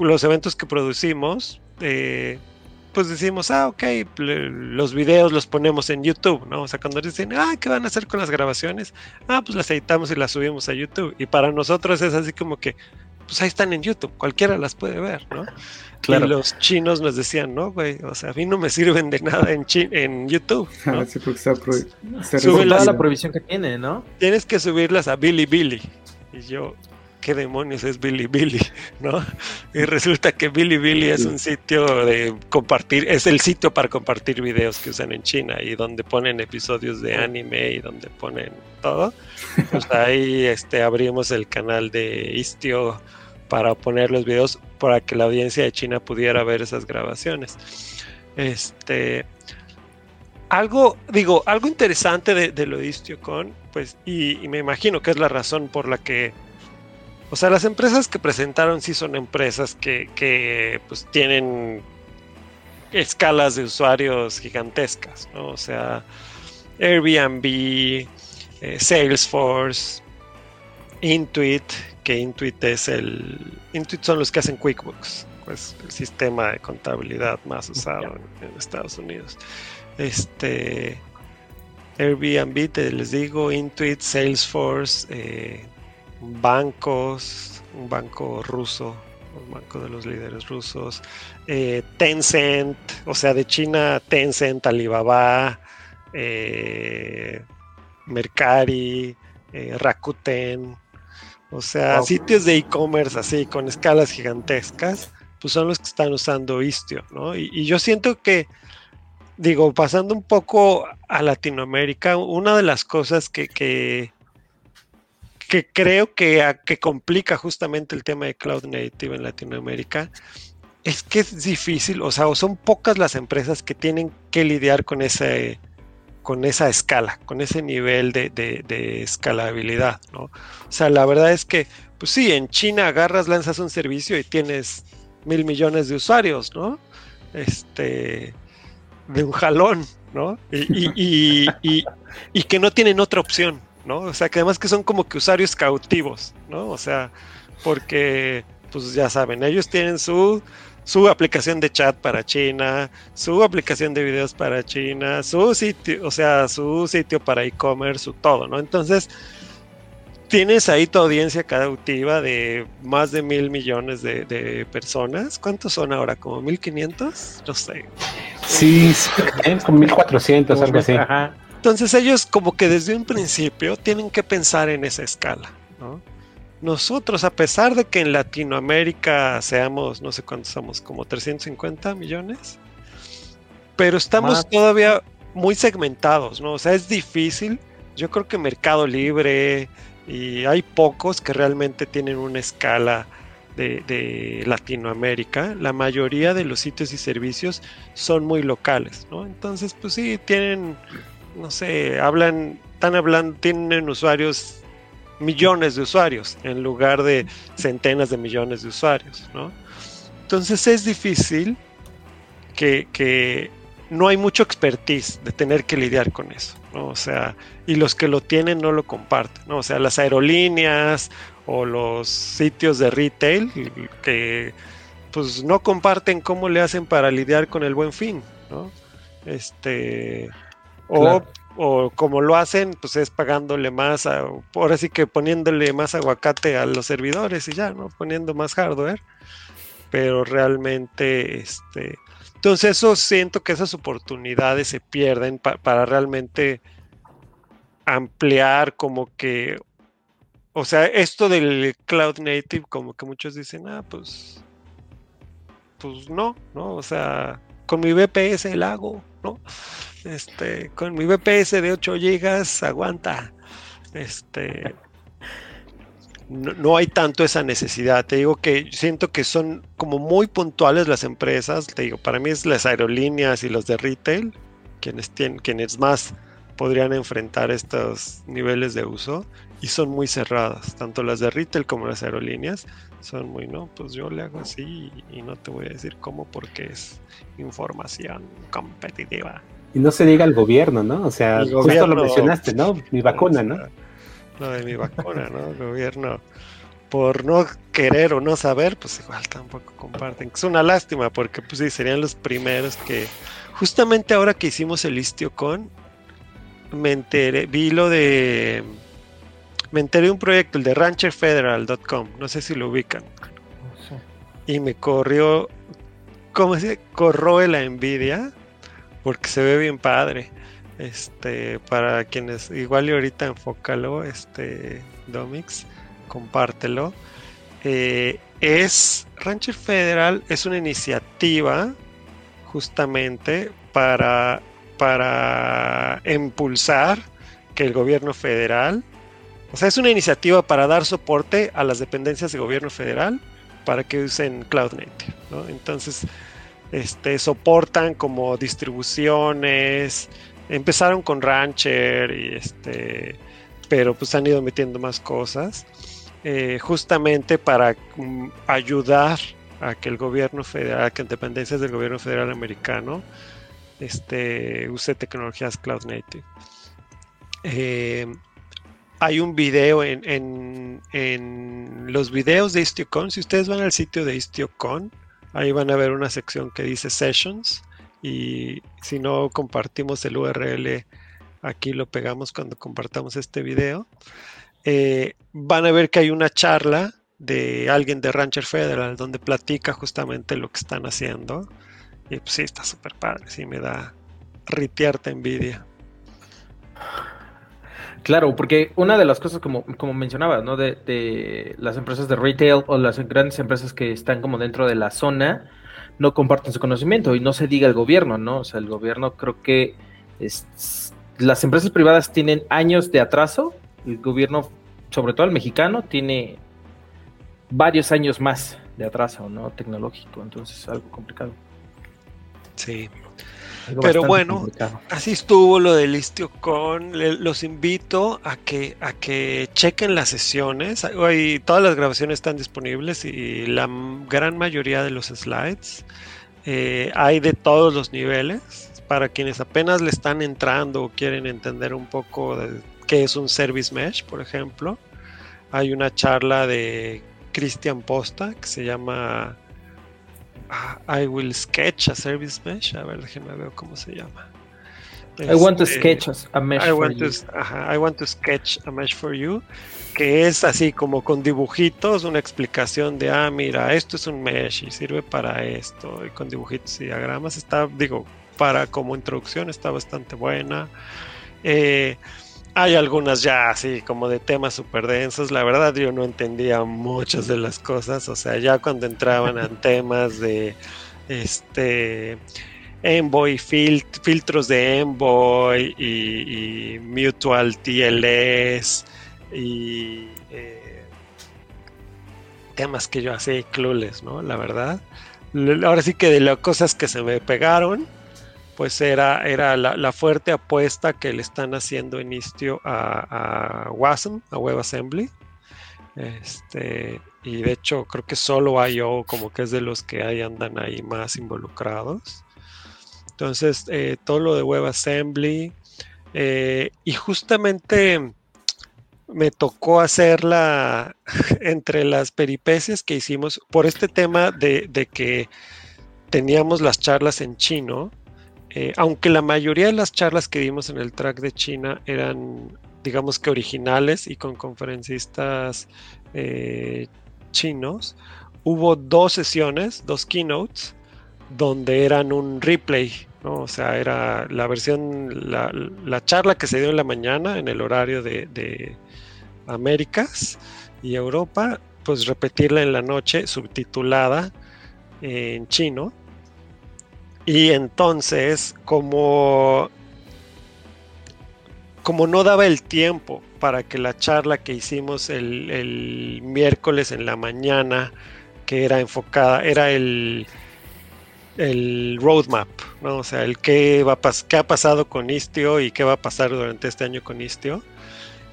Speaker 4: los eventos que producimos, eh, pues decimos, ah, ok, los videos los ponemos en YouTube, ¿no? O sea, cuando dicen, ah, ¿qué van a hacer con las grabaciones? Ah, pues las editamos y las subimos a YouTube. Y para nosotros es así como que, pues ahí están en YouTube, cualquiera las puede ver, ¿no? *laughs*
Speaker 3: Claro.
Speaker 4: Y los chinos nos decían, no, güey, o sea, a mí no me sirven de nada en, chi- en YouTube, *laughs* ¿no?
Speaker 2: Sí, porque está
Speaker 3: la provisión que tiene, ¿no?
Speaker 4: Tienes que subirlas a Billy Y yo, ¿qué demonios es Billy *laughs* ¿No? Y resulta que Billy es un sitio de compartir, es el sitio para compartir videos que usan en China y donde ponen episodios de anime y donde ponen todo. Pues ahí este, abrimos el canal de Istio para poner los videos para que la audiencia de China pudiera ver esas grabaciones. Este, algo, digo, algo interesante de, lo de IstioCon, pues, y, y me imagino que es la razón por la que, o sea, las empresas que presentaron sí son empresas que, que pues tienen escalas de usuarios gigantescas, ¿no? O sea, Airbnb, eh, Salesforce, Intuit, que Intuit es el, Intuit son los que hacen QuickBooks, pues el sistema de contabilidad más usado en, en Estados Unidos. Este Airbnb, te les digo, Intuit, Salesforce, eh, bancos, un banco ruso, un banco de los líderes rusos, eh, Tencent, o sea, de China, Tencent, Alibaba, eh, Mercari, eh, Rakuten, o sea,
Speaker 3: Wow.
Speaker 4: sitios de e-commerce así, con escalas gigantescas, pues son los que están usando Istio, ¿no? Y, y yo siento que, digo, pasando un poco a Latinoamérica, una de las cosas que, que, que creo que, a- que complica justamente el tema de Cloud Native en Latinoamérica es que es difícil, o sea, o son pocas las empresas que tienen que lidiar con ese con esa escala, con ese nivel de, escalabilidad, ¿no? O sea, la verdad es que, pues sí, en China agarras, lanzas un servicio y tienes mil millones de usuarios, ¿no? Este, de un jalón, ¿no? Y- y que no tienen otra opción, ¿no? O sea, que además que son como que usuarios cautivos, ¿no? O sea, porque, pues ya saben, ellos tienen su, su aplicación de chat para China, su aplicación de videos para China, su sitio, o sea, su sitio para e-commerce, su todo, ¿no? Entonces, tienes ahí tu audiencia cautiva de más de mil millones de, de personas. ¿Cuántos son ahora? ¿Como 1500? No sé.
Speaker 1: Sí, sí, ¿eh? como 1400, algo así.
Speaker 3: Ajá.
Speaker 4: Entonces ellos como que desde un principio tienen que pensar en esa escala, ¿no? Nosotros, a pesar de que en Latinoamérica seamos, no sé cuántos somos, como 350 millones, pero estamos
Speaker 3: Más.
Speaker 4: todavía muy segmentados, ¿no? O sea, es difícil. Yo creo que Mercado Libre y hay pocos que realmente tienen una escala de, de Latinoamérica. La mayoría de los sitios y servicios son muy locales, ¿no? Entonces, pues sí, tienen, no sé, hablan, están hablando, tienen usuarios, millones de usuarios, en lugar de centenas de millones de usuarios, ¿no? Entonces es difícil que, que no hay mucho expertise de tener que lidiar con eso, ¿no? O sea, y los que lo tienen no lo comparten, ¿no? O sea, las aerolíneas o los sitios de retail que pues no comparten cómo le hacen para lidiar con el buen fin, ¿no? Este, o, o, como lo hacen, pues es pagándole más, ahora sí que poniéndole más aguacate a los servidores y ya, ¿no? Poniendo más hardware, pero realmente, este, entonces eso siento que esas oportunidades se pierden para realmente ampliar como que, o sea, esto del cloud native, como que muchos dicen, ah, pues, pues no, ¿no? O sea, con mi VPS el hago, ¿no? Este, con mi VPS de 8 GB aguanta. Este, no, hay tanto esa necesidad. Te digo que siento que son como muy puntuales las empresas. Te digo, para mí es las aerolíneas y los de retail quienes tienen, quienes más podrían enfrentar estos niveles de uso y son muy cerradas, tanto las de retail como las aerolíneas son muy, no, pues yo le hago así y, no te voy a decir cómo porque es información competitiva.
Speaker 1: Y no se diga al gobierno, ¿no? O sea, justo lo mencionaste, ¿no? Mi vacuna, ¿no?
Speaker 4: Lo de mi vacuna, ¿no? El gobierno, por no querer o no saber, pues igual tampoco comparten. Es una lástima porque, pues sí, serían los primeros que, justamente ahora que hicimos el con me enteré, vi lo de. Me enteré de un proyecto, el de rancherfederal.com, no sé si lo ubican. Y me corrió, ¿cómo se dice? la envidia, porque se ve bien padre. Este, para quienes, igual y ahorita enfócalo, este, Domix, compártelo. Eh, es Rancher Federal es una iniciativa justamente para para impulsar que el gobierno federal, o sea, es una iniciativa para dar soporte a las dependencias de gobierno federal para que usen Cloud Native, ¿no? Entonces, este, soportan como distribuciones, empezaron con Rancher y este, pero pues han ido metiendo más cosas, eh, justamente para mm, ayudar a que el gobierno federal, a que dependencias del gobierno federal americano este, use tecnologías cloud native. Eh, hay un video en, los videos de IstioCon. Si ustedes van al sitio de IstioCon, ahí van a ver una sección que dice Sessions. Y si no compartimos el URL, aquí lo pegamos cuando compartamos este video. Eh, van a ver que hay una charla de alguien de Rancher Federal donde platica justamente lo que están haciendo. Y pues sí, está súper padre, sí me da ritearte envidia.
Speaker 3: Claro, porque una de las cosas, como, como mencionabas, ¿no? De, las empresas de retail o las grandes empresas que están como dentro de la zona, no comparten su conocimiento y no se diga el gobierno, ¿no? O sea, el gobierno creo que las empresas privadas tienen años de atraso, el gobierno, sobre todo el mexicano, tiene varios años más de atraso, ¿no? Tecnológico, entonces es algo complicado.
Speaker 4: Sí. Pero bueno, así estuvo lo del IstioCon. Los invito a que, a que chequen las sesiones. Hoy todas las grabaciones están disponibles y la gran mayoría de los slides. Eh, hay de todos los niveles. Para quienes apenas le están entrando o quieren entender un poco de qué es un Service Mesh, por ejemplo. Hay una charla de Christian Posta que se llama I will sketch a service mesh. A ver, déjenme ver cómo se llama.
Speaker 3: I want to este, sketch a mesh
Speaker 4: I want To, I want to sketch a mesh for you. Que es así como con dibujitos, una explicación de, ah, mira, esto es un mesh y sirve para esto. Y con dibujitos y diagramas está, digo, para como introducción está bastante buena. Eh, hay algunas ya así como de temas súper densos. La verdad yo no entendía muchas de las cosas. O sea, ya cuando entraban en *laughs* temas de este Envoy, filtros de Envoy y, Mutual TLS y eh, temas que yo hacía clules, ¿no? La verdad. Ahora sí que de las cosas que se me pegaron pues era, era la, fuerte apuesta que le están haciendo en Istio a, a WASM, a WebAssembly. Este, y de hecho creo que solo IO como que es de los que ahí andan ahí más involucrados. Entonces, eh, todo lo de WebAssembly. Eh, y justamente me tocó hacerla *laughs* entre las peripecias que hicimos por este tema de, que teníamos las charlas en chino, eh, aunque la mayoría de las charlas que dimos en el track de China eran, digamos que originales y con conferencistas eh, chinos, hubo dos sesiones, dos keynotes, donde eran un replay. O sea, era la versión, la, charla que se dio en la mañana en el horario de, Américas y Europa, pues repetirla en la noche subtitulada en chino. Y entonces, como, como no daba el tiempo para que la charla que hicimos el, el miércoles en la mañana, que era enfocada, era el el roadmap, ¿no? O sea, el qué, va qué ha pasado con Istio y qué va a pasar durante este año con Istio.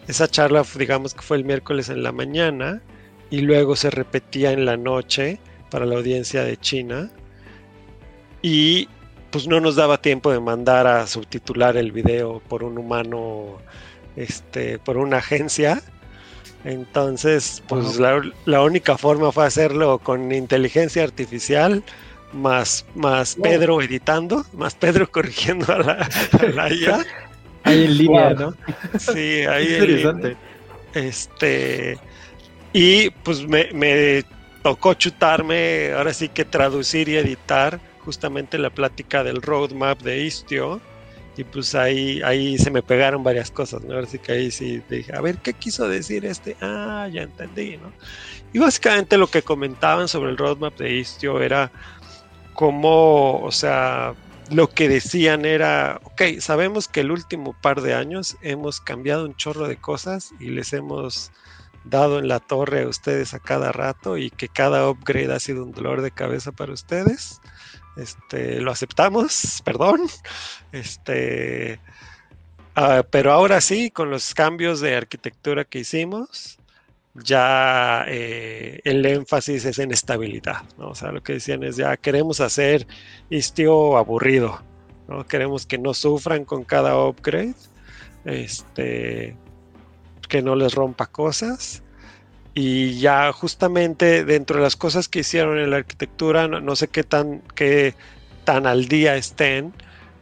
Speaker 4: Esa charla, digamos que fue el miércoles en la mañana y luego se repetía en la noche para la audiencia de China. Y pues no nos daba tiempo de mandar a subtitular el video por un humano, este, por una agencia. Entonces, pues la, la única forma fue hacerlo con inteligencia artificial más, más Pedro editando, más Pedro *laughs* corrigiendo a la, a IA. *laughs*
Speaker 3: Ahí en línea, ¿no?
Speaker 4: Sí, *laughs* ahí en Este. Y pues me, me, tocó chutarme, ahora sí que traducir y editar justamente la plática del roadmap de Istio. Y pues ahí, ahí se me pegaron varias cosas, ¿no? Ahora sí que ahí sí dije, a ver, ¿qué quiso decir este? Ah, ya entendí, ¿no? Y básicamente lo que comentaban sobre el roadmap de Istio era como, o sea, lo que decían era, ok, sabemos que el último par de años hemos cambiado un chorro de cosas y les hemos dado en la torre a ustedes a cada rato y que cada upgrade ha sido un dolor de cabeza para ustedes. Este, lo aceptamos, perdón. Este, ah, pero ahora sí, con los cambios de arquitectura que hicimos, ya eh, el énfasis es en estabilidad, ¿no? O sea, lo que decían es ya queremos hacer Istio aburrido, ¿no? Queremos que no sufran con cada upgrade, este, que no les rompa cosas. Y ya justamente dentro de las cosas que hicieron en la arquitectura, no, sé qué tan, qué tan al día estén,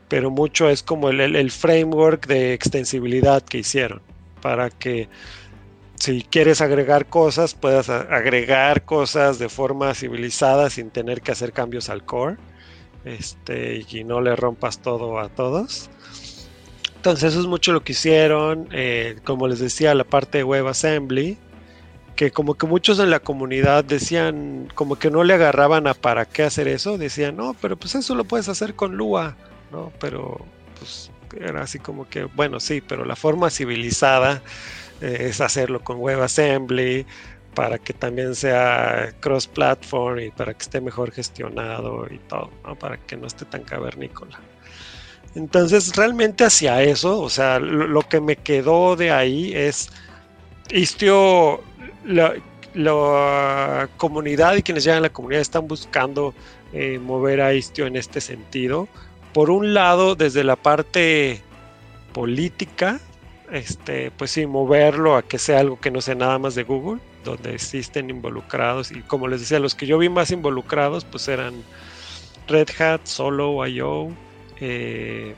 Speaker 4: pero mucho es como el framework de extensibilidad que hicieron para que si quieres agregar cosas, puedas agregar cosas de forma civilizada sin tener que hacer cambios al core. Este, y no le rompas todo a todos. Entonces eso es mucho lo que hicieron. Eh, como les decía, la parte de WebAssembly, que como que muchos en la comunidad decían, como que no le agarraban a para qué hacer eso. Decían, no, pero pues eso lo puedes hacer con Lua, ¿no? Pero pues era así como que, bueno, sí, pero la forma civilizada eh, es hacerlo con WebAssembly para que también sea cross-platform y para que esté mejor gestionado y todo, para que no esté tan cavernícola. Entonces, realmente hacia eso, o sea, lo, que me quedó de ahí es Istio, la, comunidad y quienes llegan a la comunidad están buscando eh, mover a Istio en este sentido. Por un lado, desde la parte política, este, pues sí, moverlo a que sea algo que no sea nada más de Google, donde existen involucrados. Y como les decía, los que yo vi más involucrados, pues eran Red Hat, Solo, IO, eh,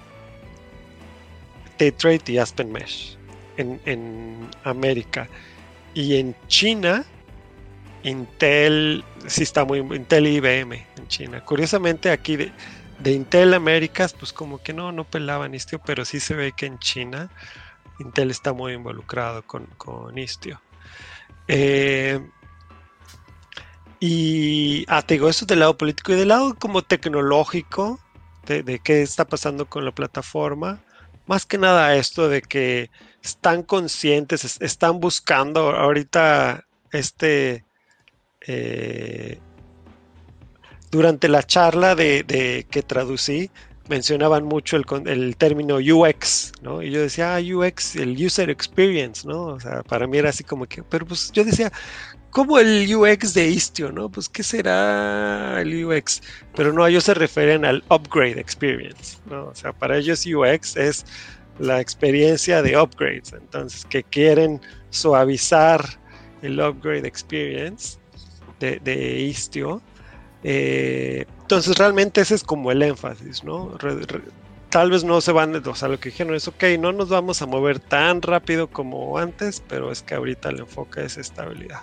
Speaker 4: Trade y Aspen Mesh en, América. Y en China, Intel, sí está muy, Intel y IBM en China. Curiosamente aquí de, de Intel Américas, pues como que no, no pelaban Istio, pero sí se ve que en China Intel está muy involucrado con, Istio. Eh, y ah, te digo, eso del lado político y del lado como tecnológico, de, qué está pasando con la plataforma. Más que nada esto de que están conscientes, están buscando ahorita este... Eh, durante la charla de, que traducí, mencionaban mucho el, el, término UX, ¿no? Y yo decía, ah, UX, el User Experience, ¿no? O sea, para mí era así como que, pero pues yo decía, ¿cómo el UX de Istio, ¿no? Pues, ¿qué será el UX? Pero no, ellos se refieren al Upgrade Experience, ¿no? O sea, para ellos UX es la experiencia de upgrades. Entonces, que quieren suavizar el upgrade experience de, Istio. Eh, entonces, realmente ese es como el énfasis, ¿no? tal vez no se van, o sea, lo que dijeron es, ok, no nos vamos a mover tan rápido como antes, pero es que ahorita el enfoque es estabilidad.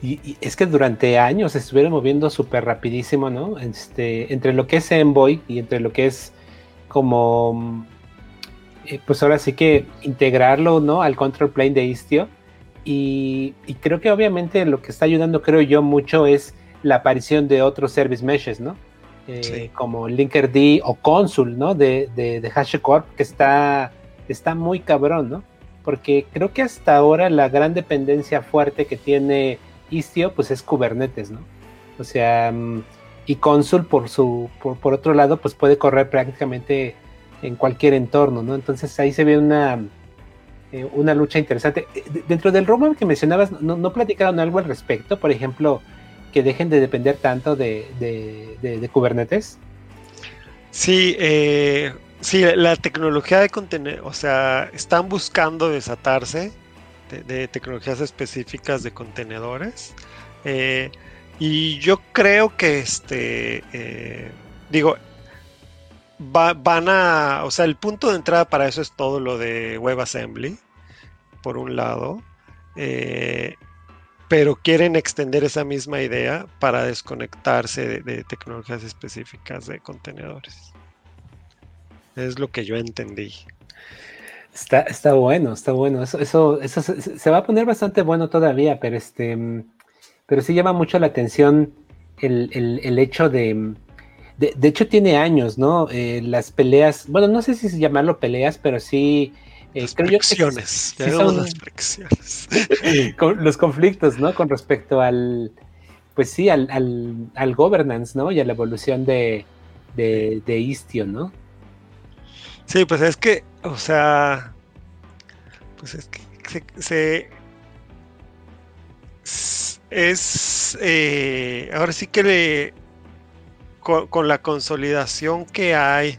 Speaker 1: Y, es que durante años se estuvieron moviendo súper rapidísimo, ¿no? Este, entre lo que es Envoy y entre lo que es como, eh, pues ahora sí que integrarlo, ¿no? Al control plane de Istio. Y, creo que obviamente lo que está ayudando, creo yo, mucho es la aparición de otros service meshes, ¿no? Eh, como Linkerd o Consul, ¿no? De, de, de HashiCorp, que está, está muy cabrón, ¿no? Porque creo que hasta ahora la gran dependencia fuerte que tiene Istio, pues es Kubernetes, ¿no? O sea, mm, y Consul por su, por, otro lado, pues puede correr prácticamente en cualquier entorno, ¿no? Entonces ahí se ve una, eh, una lucha interesante. Eh, dentro del roadmap que mencionabas, ¿no, ¿no, platicaron algo al respecto? Por ejemplo, que dejen de depender tanto de, de, Kubernetes.
Speaker 4: Sí, eh, sí, la tecnología de contenedores, o sea, están buscando desatarse de, tecnologías específicas de contenedores. Eh, y yo creo que este, eh, digo, van a, o sea, el punto de entrada para eso es todo lo de WebAssembly, por un lado, eh, pero quieren extender esa misma idea para desconectarse de tecnologías específicas de contenedores. Es lo que yo entendí.
Speaker 1: Está, está bueno, está bueno. Eso, eso, eso se, va a poner bastante bueno todavía, pero este, pero sí llama mucho la atención el, hecho de, de, hecho tiene años, ¿no? Eh, las peleas, bueno, no sé si llamarlo peleas, pero sí.
Speaker 4: Eh, las fricciones, las
Speaker 1: fricciones. *laughs* los conflictos, ¿no? Con respecto al, pues sí, al, al, governance, ¿no? Y a la evolución de, de, de Istio, ¿no?
Speaker 4: Sí, pues es que, o sea, pues es que se, es eh, ahora sí que con, la consolidación que hay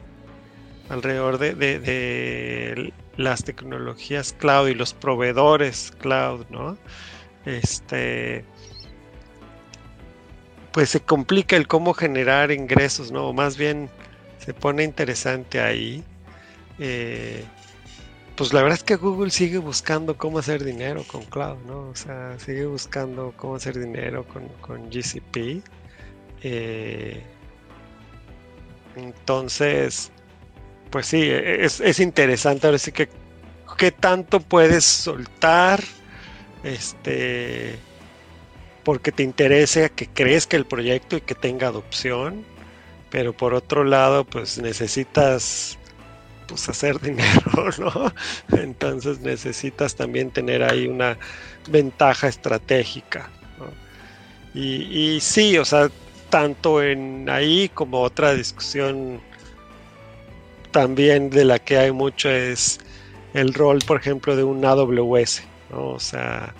Speaker 4: alrededor de, de, las tecnologías cloud y los proveedores cloud, ¿no? Este, pues se complica el cómo generar ingresos, ¿no? O más bien se pone interesante ahí. Eh, pues la verdad es que Google sigue buscando cómo hacer dinero con cloud, ¿no? O sea, sigue buscando cómo hacer dinero con, GCP. Eh, entonces, pues sí, es, es, interesante ahora sí que qué tanto puedes soltar, este, porque te interese que crezca el proyecto y que tenga adopción, pero por otro lado, pues necesitas pues hacer dinero, *laughs* ¿no? Entonces necesitas también tener ahí una ventaja estratégica. Y, sí, o sea, tanto en ahí como otra discusión también de la que hay mucho es el rol, por ejemplo, de un AWS, ¿no? O sea,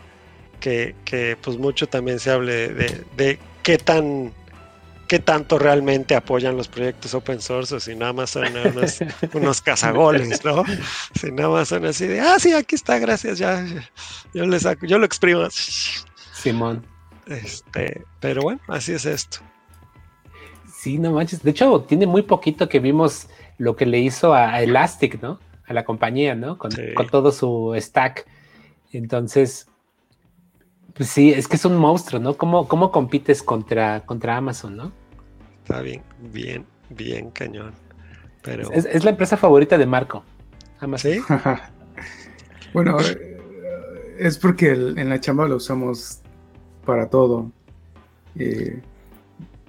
Speaker 4: que, pues mucho también se hable de, de qué tan qué tanto realmente apoyan los proyectos open source o si nada más son unos, unos cazagoles, ¿no? Si nada más son así de, ah, sí, aquí está, gracias, ya, yo le saco, yo lo exprimo.
Speaker 1: Simón.
Speaker 4: Este, pero bueno, así es esto.
Speaker 1: Sí, no manches. De hecho, tiene muy poquito que vimos lo que le hizo a, Elastic, ¿no? A la compañía, ¿no? Con, con todo su stack. Entonces, pues sí, es que es un monstruo, ¿no? ¿Cómo, cómo compites contra, contra Amazon, no?
Speaker 4: Está bien, bien, bien cañón. Pero...
Speaker 1: Es, la empresa favorita de Marco.
Speaker 2: Amazon. ¿Sí? *laughs* bueno, eh, es porque en la chamba lo usamos para todo. Eh,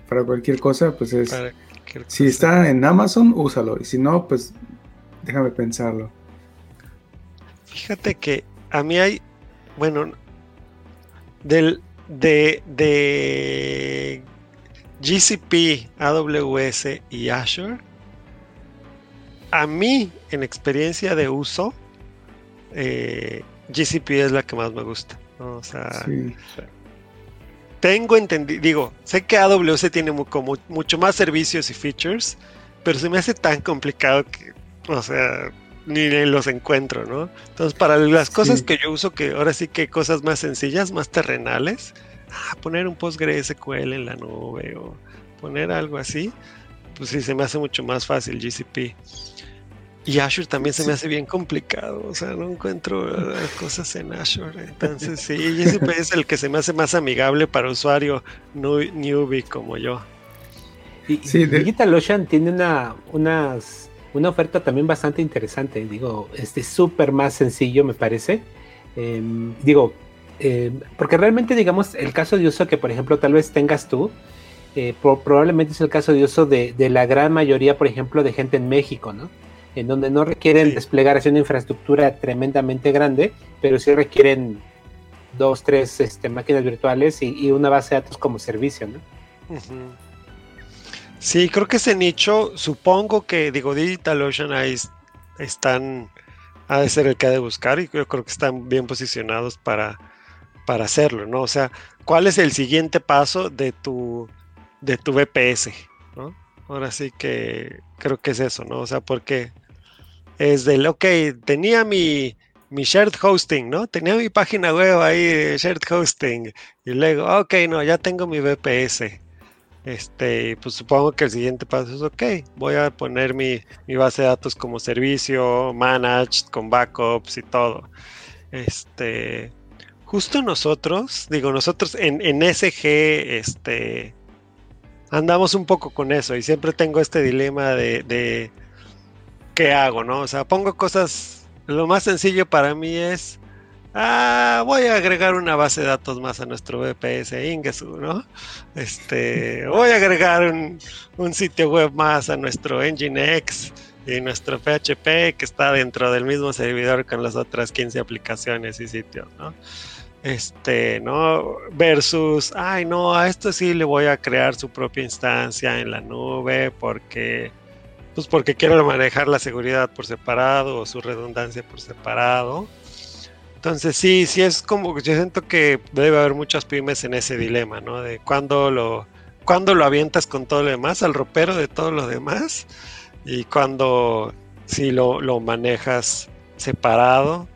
Speaker 2: para cualquier cosa, pues es... Si está en Amazon, úsalo. Y si no, pues déjame pensarlo.
Speaker 4: Fíjate que a mí hay, bueno, del, de, de GCP, AWS y Azure, a mí, en experiencia de uso, eh, GCP es la que más me gusta. O sea, tengo entendido, digo, sé que AWS tiene mucho más servicios y features, pero se me hace tan complicado que O sea, ni los encuentro, ¿no? Entonces, para las cosas que yo uso, que ahora sí que cosas más sencillas, más terrenales, ah, *laughs* poner un PostgreSQL en la nube o poner algo así, pues sí, se me hace mucho más fácil GCP. Y Azure también se me hace bien complicado, o sea, no encuentro uh, *laughs* cosas en Azure. Entonces, sí, GCP es el que se me hace más amigable para usuario newbie como yo.
Speaker 1: Y, sí, DigitalOcean tiene una, unas, una oferta también bastante interesante. Digo, este súper más sencillo, me parece. Em, digo, em, porque realmente, digamos, el caso de uso que, por ejemplo, tal vez tengas tú, eh, probablemente es el caso de uso de, de la gran mayoría, por ejemplo, de gente en México, ¿no? en donde no requieren desplegar así una infraestructura tremendamente grande, pero sí requieren dos, tres este, máquinas virtuales y, una base de datos como servicio, ¿no?
Speaker 4: Sí, creo que ese nicho, supongo que, digo, DigitalOcean ahí están, ha de ser el que ha de buscar y yo creo que están bien posicionados para, para hacerlo, ¿no? O sea, ¿cuál es el siguiente paso de tu, de tu VPS, ¿no? Ahora sí que creo que es eso, ¿no? O sea, porque es del, ok, tenía mi, mi shared hosting, ¿no? Tenía mi página web ahí shared hosting. Y luego, ok, no, ya tengo mi VPS. Este, pues supongo que el siguiente paso es, ok, voy a poner mi, base de datos como servicio, managed, con backups y todo. Este, justo nosotros, digo, nosotros en, en SG, este, andamos un poco con eso y siempre tengo este dilema de ¿qué hago, no? O sea, pongo cosas, lo más sencillo para mí es, ah, voy a agregar una base de datos más a nuestro VPS Ingesu, ¿no? Este, *laughs* voy a agregar un, sitio web más a nuestro Nginx y nuestro PHP que está dentro del mismo servidor con las otras 15 aplicaciones y sitios, ¿no? Este, ¿no? Versus, ay, no, a esto sí le voy a crear su propia instancia en la nube porque pues porque quiero manejar la seguridad por separado o su redundancia por separado. Entonces sí, sí es como, yo siento que debe haber muchas pymes en ese dilema, ¿no? De cuándo lo, cuando lo avientas con todo lo demás, al ropero de todo lo demás, y cuando si lo, lo manejas separado,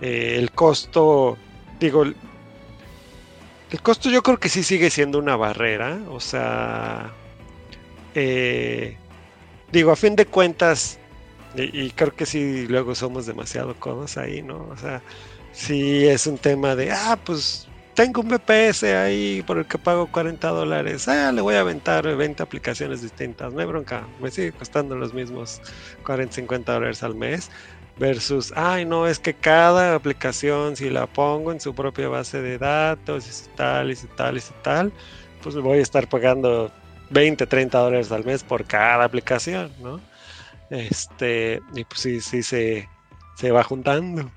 Speaker 4: eh, el costo, digo, el costo yo creo que sí sigue siendo una barrera, o sea, eh, digo, a fin de cuentas, y, creo que sí, luego somos demasiado codos ahí, ¿no? O sea, si es un tema de, ah, pues tengo un VPS ahí por el que pago 40 dólares, ah, le voy a aventar 20 aplicaciones distintas, no hay bronca, me sigue costando los mismos 40, 50 dólares al mes. Versus, ay, no, es que cada aplicación, si la pongo en su propia base de datos, y tal, y tal, y tal, pues voy a estar pagando 20, 30 dólares al mes por cada aplicación, ¿no? Este, y pues sí, sí se, se va juntando,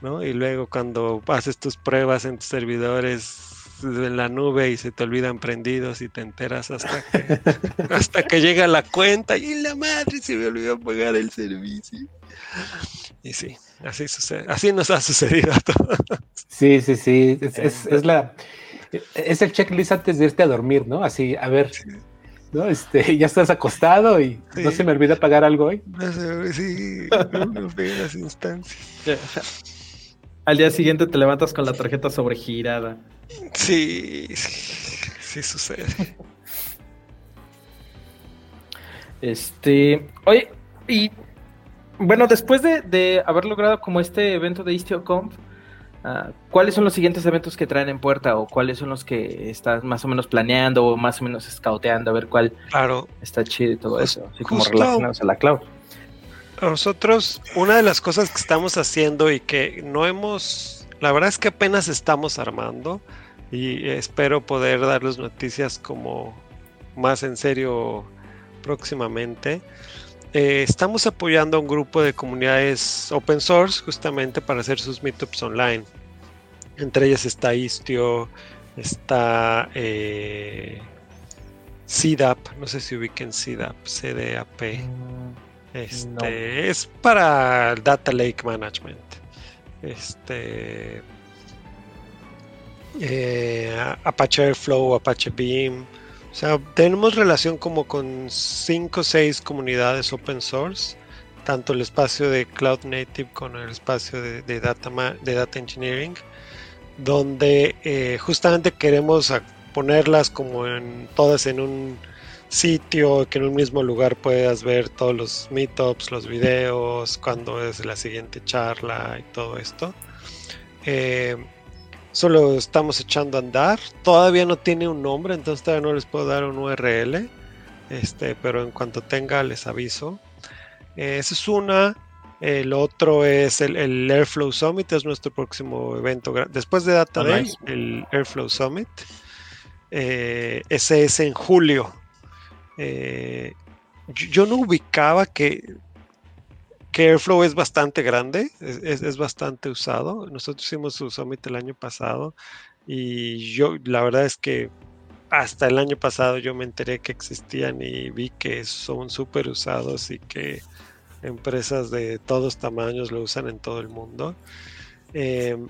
Speaker 4: ¿no? Y luego cuando haces tus pruebas en tus servidores en la nube y se te olvidan prendidos y te enteras hasta que, *laughs* hasta que llega la cuenta y la madre se me olvidó pagar el servicio. Y sí, así sucede, así nos ha sucedido a todos.
Speaker 1: Sí, sí, sí, es, es, la es el checklist antes de irte a dormir, ¿no? Así, a ver, ¿no? Este, *laughs* ya estás acostado y no se me olvida pagar algo hoy. Sí,
Speaker 3: las instancias. *laughs* Al día siguiente te levantas con la tarjeta sobregirada.
Speaker 4: Sí, sí, sí sucede.
Speaker 3: Este, oye, y bueno, después de, de haber logrado como este evento de IstioConf, Ah, ¿Cuáles son los siguientes eventos que traen en puerta o cuáles son los que estás más o menos planeando o más o menos scouteando a ver cuál
Speaker 4: claro.
Speaker 3: está chido y todo eso, así como relacionados a la cloud?
Speaker 4: Nosotros, una de las cosas que estamos haciendo y que no hemos, la verdad es que apenas estamos armando y espero poder darles noticias como más en serio próximamente. Eh, estamos apoyando a un grupo de comunidades open source justamente para hacer sus meetups online. Entre ellas está Istio, está eh, CDAP, no sé si ubiquen CDAP, CDAP. Mm, este es para Data Lake Management. Este eh, Apache Airflow, Apache Beam. O sea, tenemos relación como con 5 o 6 comunidades open source tanto el espacio de Cloud Native como el espacio de, data, de data Engineering, donde eh, justamente queremos ponerlas como en todas en un sitio, que en un mismo lugar puedas ver todos los meetups, los videos, cuándo es la siguiente charla y todo esto. Eh, solo estamos echando a andar. Todavía no tiene un nombre, entonces todavía no les puedo dar un URL. Este, pero en cuanto tenga les aviso. Eh, esa es una. El otro es el, Airflow Summit, es nuestro próximo evento. Después de Data ah, Day, el Airflow Summit. Eh, ese es en julio. Eh, yo, no ubicaba que, que Airflow es bastante grande, es, bastante usado. Nosotros hicimos su summit el año pasado y yo la verdad es que hasta el año pasado yo me enteré que existían y vi que son súper usados y que empresas de todos tamaños lo usan en todo el mundo. Em,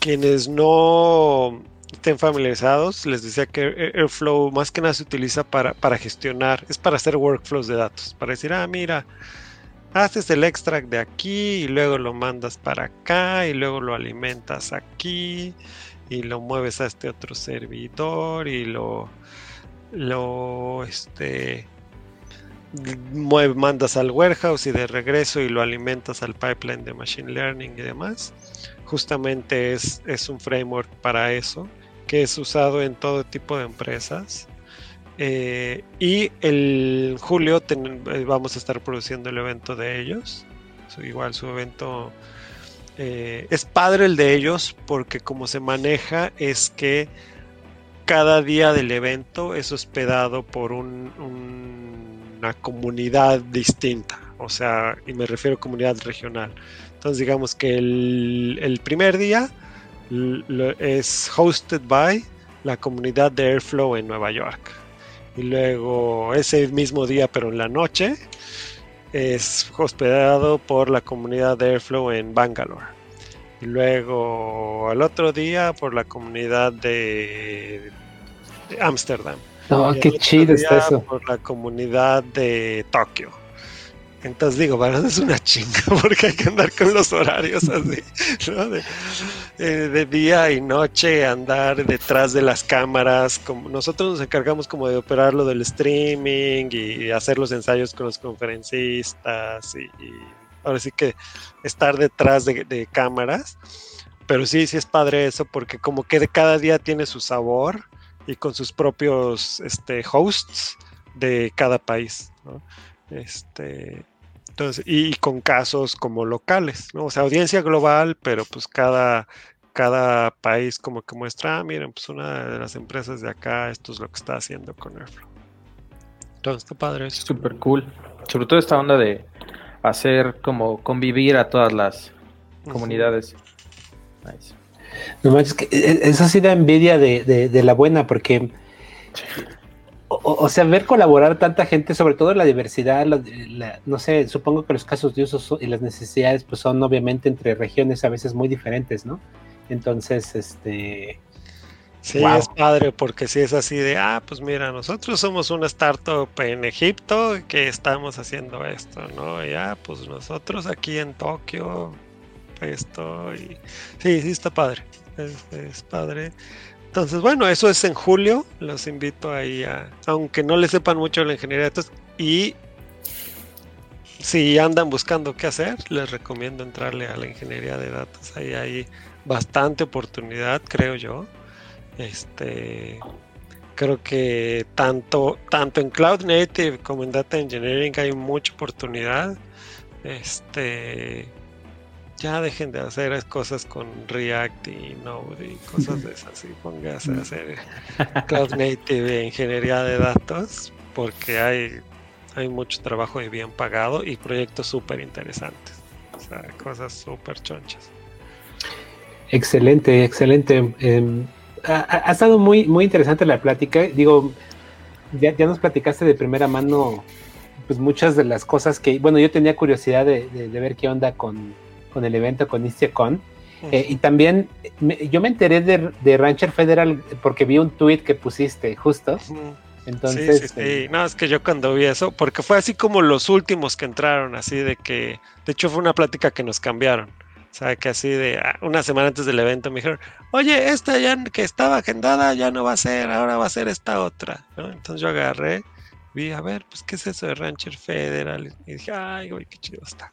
Speaker 4: quienes no estén familiarizados, les decía que Airflow más que nada se utiliza para, para gestionar, es para hacer workflows de datos, para decir, ah, mira, haces el extract de aquí y luego lo mandas para acá y luego lo alimentas aquí y lo mueves a este otro servidor y lo lo este mandas al warehouse y de regreso y lo alimentas al pipeline de machine learning y demás. Justamente es, es un framework para eso que es usado en todo tipo de empresas. Eh, y el julio eh, vamos a estar produciendo el evento de ellos. igual su evento eh, es padre el de ellos porque como se maneja es que cada día del evento es hospedado por una comunidad distinta. O sea, y me refiero a comunidad regional. Entonces digamos que el, el primer día es hosted by la comunidad de Airflow en Nueva York. Y luego ese mismo día, pero en la noche, es hospedado por la comunidad de Airflow en Bangalore. Y luego al otro día por la comunidad de Ámsterdam.
Speaker 1: No, qué chido está eso.
Speaker 4: Por la comunidad de Tokio. Entonces digo, para es una chinga *laughs* porque hay que andar con los horarios así, eh, de, día y noche, andar detrás de las cámaras. Como, nosotros nos encargamos como de operar lo del streaming y hacer los ensayos con los conferencistas y, ahora sí que estar detrás de, cámaras. Pero sí, sí es padre eso porque como que cada día tiene su sabor y con sus propios este, hosts de cada país. Este, entonces, y con casos como locales, ¿no? O sea, audiencia global, pero pues cada, cada país como que muestra, ah, miren, pues una de las empresas de acá, esto es lo que está haciendo con Airflow. Entonces, está padre eso.
Speaker 3: Súper cool. Sobre todo esta onda de hacer como convivir a todas las comunidades.
Speaker 1: Nice. No manches, que eso sí da envidia de, de la buena, porque o, sea, ver colaborar tanta gente, sobre todo la diversidad, no sé, supongo que los casos de uso y las necesidades pues son obviamente entre regiones a veces muy diferentes, ¿no? Entonces, este...
Speaker 4: Sí, es padre porque si es así de, ah, pues mira, nosotros somos una startup en Egipto que estamos haciendo esto, ¿no? Ya, ah, pues nosotros aquí en Tokio, esto, y sí, sí está padre, es padre. Entonces, bueno, eso es en julio. Los invito ahí a, aunque no le sepan mucho de la ingeniería de datos, y si andan buscando qué hacer, les recomiendo entrarle a la ingeniería de datos. Ahí hay bastante oportunidad, creo yo. Este, creo que tanto, tanto en Cloud Native como en Data Engineering hay mucha oportunidad. Este, ya dejen de hacer cosas con React y Node y cosas de esas y pónganse a hacer *laughs* Cloud Native e ingeniería de datos porque hay, hay mucho trabajo y bien pagado y proyectos súper interesantes. O sea, cosas súper chonchas.
Speaker 1: Excelente, excelente. Em, ha, estado muy, muy interesante la plática. Digo, ya, ya, nos platicaste de primera mano pues muchas de las cosas que, bueno, yo tenía curiosidad de ver qué onda con, con el evento con IstiaCon. Eh, y también yo me enteré de, Rancher Federal porque vi un tweet que pusiste justo. Entonces,
Speaker 4: sí, sí, sí. No, es que yo cuando vi eso, porque fue así como los últimos que entraron, así de que, de hecho fue una plática que nos cambiaron. O sea, que así de ah, una semana antes del evento me dijeron, oye, esta ya que estaba agendada ya no va a ser, ahora va a ser esta otra. ¿no? Entonces yo agarré, vi, a ver, pues, ¿qué es eso de Rancher Federal? Y dije, ay, güey, qué chido está.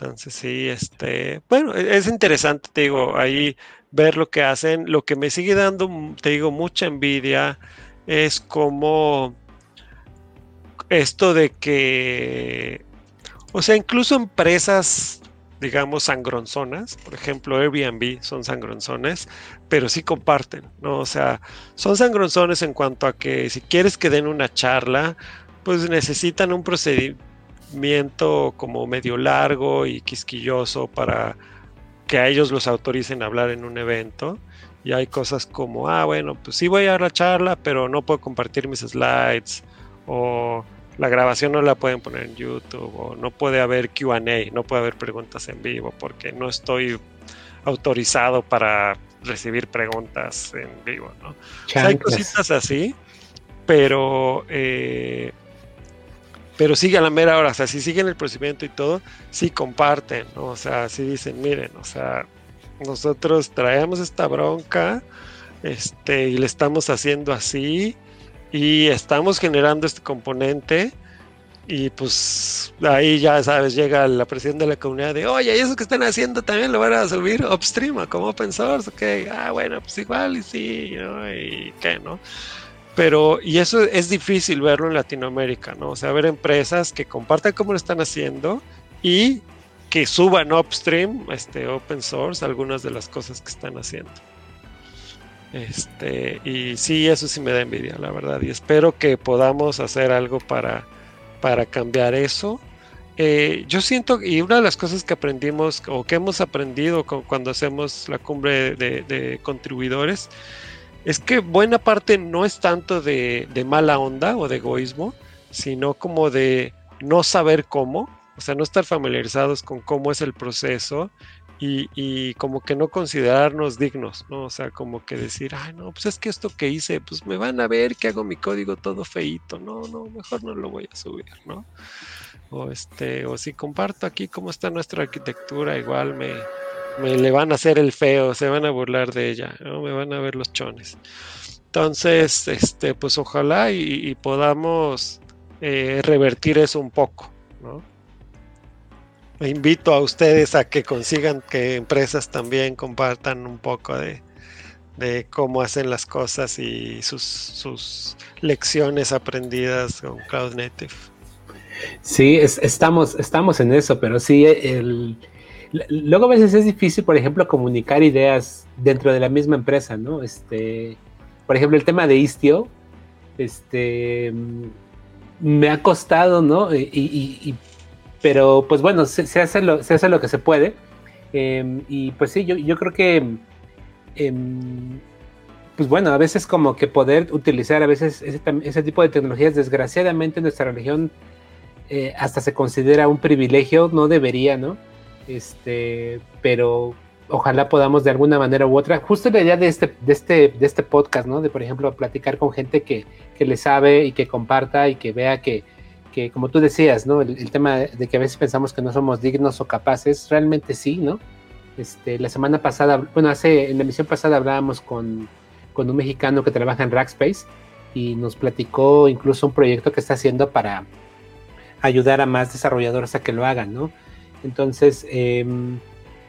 Speaker 4: Entonces sí, este, bueno, e-, es interesante, te digo, ahí ver lo que hacen. Lo que me sigue dando, te digo, mucha envidia es como esto de que, o sea, incluso empresas, digamos, sangronzonas, por ejemplo, Airbnb son sangronzones, pero sí comparten, ¿no? O sea, son sangronzones en cuanto a que si quieres que den una charla, pues necesitan un procedimiento como medio largo y quisquilloso para que a ellos los autoricen a hablar en un evento. Y hay cosas como, ah, bueno, pues sí voy a dar la charla, pero no puedo compartir mis slides. O la grabación no la pueden poner en YouTube. O no puede haber QA, no puede haber preguntas en vivo porque no estoy autorizado para recibir preguntas en vivo, ¿no? hay cositas así, pero eh, pero sigue a la mera hora, o sea, si siguen el procedimiento y todo, sí comparten, ¿no? o sea, sí dicen, miren, o sea, nosotros traemos esta bronca, este, y le estamos haciendo así, y estamos generando este componente, y pues ahí ya sabes, llega la presión de la comunidad de, oye, ¿y eso que están haciendo también lo van a subir upstream como open source? Ok, ah, bueno, pues igual y sí, ¿no? Y qué, ¿no? Pero, y eso es difícil verlo en Latinoamérica, ¿no? O sea, ver empresas que compartan cómo lo están haciendo y que suban upstream, este, open source, algunas de las cosas que están haciendo. Este, y sí, eso sí me da envidia, la verdad. Y espero que podamos hacer algo para, para cambiar eso. Eh, yo siento, y una de las cosas que aprendimos o que hemos aprendido cuando hacemos la cumbre de, de contribuidores, es que buena parte no es tanto de, mala onda o de egoísmo, sino como de no saber cómo, o sea, no estar familiarizados con cómo es el proceso y, como que no considerarnos dignos, ¿no? O sea, como que decir, ay, no, pues es que esto que hice, pues me van a ver que hago mi código todo feito, no, no, mejor no lo voy a subir, ¿no? O este, o si comparto aquí cómo está nuestra arquitectura, igual me, me le van a hacer el feo, se van a burlar de ella, ¿no? me van a ver los chones. Entonces, este, pues ojalá y, podamos eh, revertir eso un poco, ¿no? Me invito a ustedes a que consigan que empresas también compartan un poco de, cómo hacen las cosas y sus, sus lecciones aprendidas con Cloud Native.
Speaker 1: Sí, estamos, estamos en eso, pero sí, el, Luego a veces es difícil, por ejemplo, comunicar ideas dentro de la misma empresa, ¿no? Este, por ejemplo, el tema de Istio, este, me ha costado, ¿no? Y, pero pues bueno, se, hace lo, se hace lo que se puede. Em, y pues sí, yo, yo creo que, em, pues bueno, a veces como que poder utilizar a veces ese, tipo de tecnologías, desgraciadamente en nuestra religión eh, hasta se considera un privilegio, no debería, ¿no? Este, pero ojalá podamos de alguna manera u otra, justo la idea de este, de este, de este podcast, ¿no? De por ejemplo platicar con gente que, que le sabe y que comparta y que vea que, que como tú decías, ¿no? El, tema de que a veces pensamos que no somos dignos o capaces, realmente sí, ¿no? Este, la semana pasada, bueno, hace, en la emisión pasada hablábamos con, con un mexicano que trabaja en Rackspace y nos platicó incluso un proyecto que está haciendo para ayudar a más desarrolladores a que lo hagan, ¿no? Entonces, em,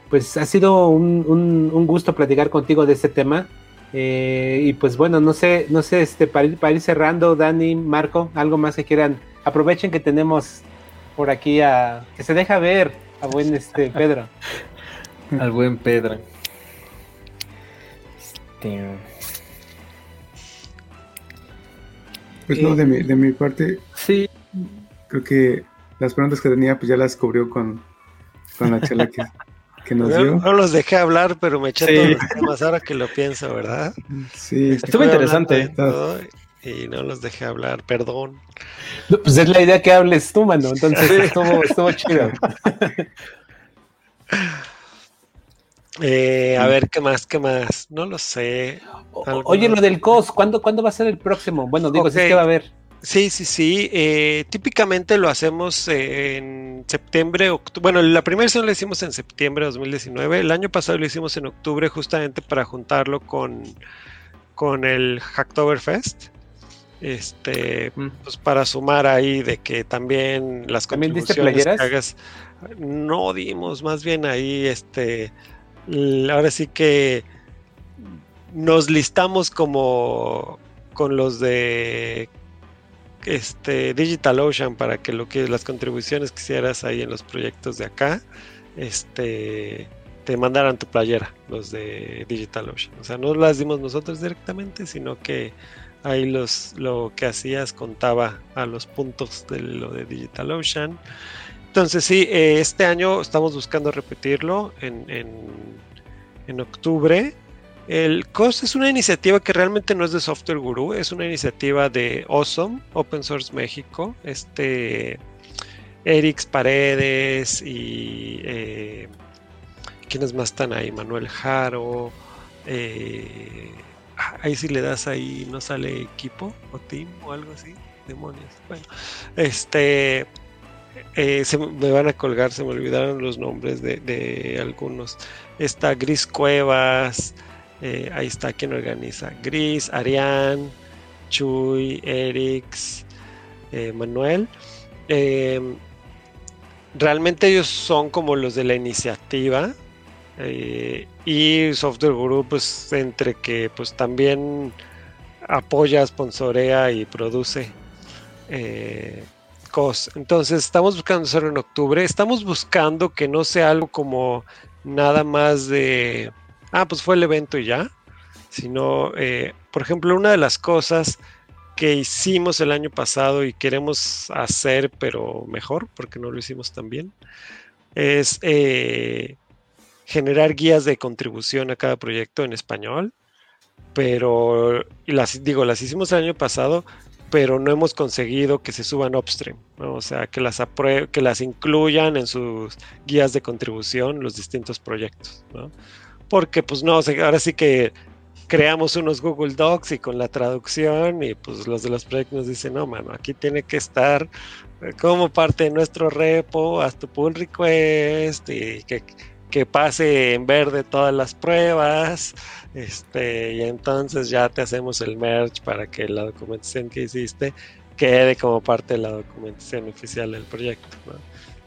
Speaker 1: pues ha sido un, gusto platicar contigo de este tema. Eh, y pues bueno, no sé, no sé, este, para ir, para ir cerrando, Dani, Marco, algo más que quieran, aprovechen que tenemos por aquí a, que se deja ver a buen este Pedro. *laughs*
Speaker 3: Al buen Pedro. Este...
Speaker 2: Pues no, de mi, de mi parte.
Speaker 3: Sí.
Speaker 2: Creo que las preguntas que tenía, pues ya las cubrió con, con la chela que, nos dio.
Speaker 4: No los dejé hablar, pero me eché todos los temas ahora que lo pienso, ¿verdad?
Speaker 2: Sí,
Speaker 3: estuvo interesante.
Speaker 4: y no los dejé hablar, perdón.
Speaker 1: pues es la idea que hables tú, mano. Entonces estuvo, estuvo chido. *laughs*
Speaker 4: Eh, a ver, ¿qué más? ¿Qué más? No lo sé.
Speaker 1: Oye, lo del COS, ¿cuándo, ¿cuándo va a ser el próximo? Bueno, digo, si es que va a haber.
Speaker 4: Sí, sí, sí. Eh, típicamente lo hacemos en septiembre, octubre. Bueno, la primera sesión la hicimos en septiembre de 2019. El año pasado lo hicimos en octubre justamente para juntarlo con, con el Hacktoberfest. Este, mm. pues para sumar ahí de que también las
Speaker 1: ¿También contribuciones que hagas,
Speaker 4: no dimos, más bien ahí, este, ahora sí que nos listamos como con los de este DigitalOcean para que lo que las contribuciones que hicieras ahí en los proyectos de acá, este te mandaran tu playera, los de DigitalOcean. O sea, no las dimos nosotros directamente, sino que ahí los lo que hacías contaba a los puntos de lo de DigitalOcean. Entonces sí, eh, este año estamos buscando repetirlo en, en octubre el COS es una iniciativa que realmente no es de Software Guru, es una iniciativa de Awesome, Open Source México. Este Erix Paredes y eh, ¿quiénes más están ahí? Manuel Jaro. Eh, ahí si le das ahí no sale equipo o team o algo así. Demonios. Bueno, este eh, se me van a colgar, se me olvidaron los nombres de, de algunos. Está Gris Cuevas. Eh, ahí está quien organiza. Gris, Arián, Chuy, Erix, eh, Manuel. Em, realmente ellos son como los de la iniciativa. Eh, y Software Guru, pues entre que pues también apoya, sponsorea y produce cosas. Entonces estamos buscando hacerlo en octubre. Estamos buscando que no sea algo como nada más de ah, pues fue el evento y ya, sino, eh, por ejemplo, una de las cosas que hicimos el año pasado y queremos hacer, pero mejor, porque no lo hicimos tan bien, es eh, generar guías de contribución a cada proyecto en español, pero las digo, las hicimos el año pasado, pero no hemos conseguido que se suban upstream, o sea, que las que las incluyan en sus guías de contribución los distintos proyectos, ¿no? Porque pues no, ahora sí que creamos unos Google Docs y con la traducción y pues los de los proyectos nos dicen, no, mano, aquí tiene que estar eh, como parte de nuestro repo, haz tu pull request y que, que pase en verde todas las pruebas, este, y entonces ya te hacemos el merge para que la documentación que hiciste quede como parte de la documentación oficial del proyecto.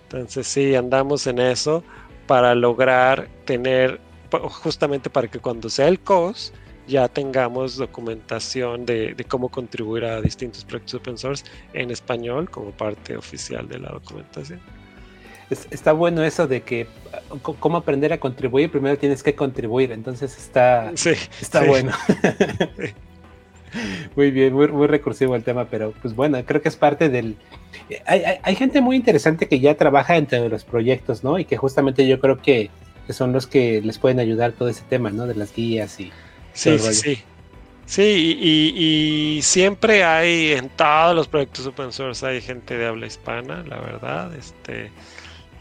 Speaker 4: Entonces sí, andamos en eso para lograr tener justamente para que cuando sea el COS ya tengamos documentación de, cómo contribuir a distintos proyectos open source en español como parte oficial de la documentación.
Speaker 1: está bueno eso de que cómo aprender a contribuir, primero tienes que contribuir, entonces está, está bueno. *laughs* muy bien, muy, muy, recursivo el tema, pero pues bueno, creo que es parte del... Hay, hay, gente muy interesante que ya trabaja entre los proyectos, ¿no? Y que justamente yo creo que que son los que les pueden ayudar todo ese tema, ¿no? De las guías y...
Speaker 4: Sí, sí, sí. Sí, y, siempre hay en todos los proyectos open source hay gente de habla hispana, la verdad, este,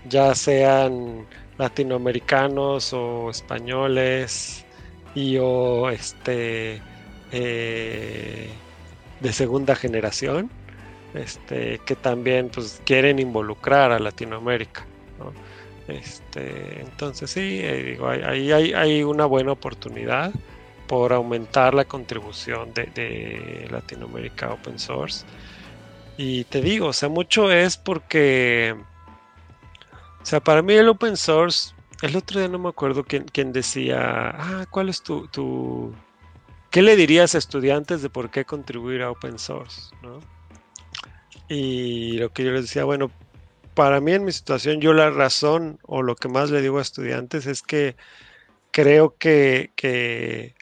Speaker 4: ya sean latinoamericanos o españoles y o este eh, de segunda generación, este, que también pues quieren involucrar a Latinoamérica. ¿no? Este, entonces sí, eh, digo, ahí hay, una buena oportunidad por aumentar la contribución de, Latinoamérica Open Source. Y te digo, o sea, mucho es porque, o sea, para mí el Open Source, el otro día no me acuerdo quién, quién decía, ah, ¿cuál es tu, tu, ¿qué le dirías a estudiantes de por qué contribuir a Open Source? ¿no? Y lo que yo les decía, bueno, para mí en mi situación, yo la razón o lo que más le digo a estudiantes es que creo que,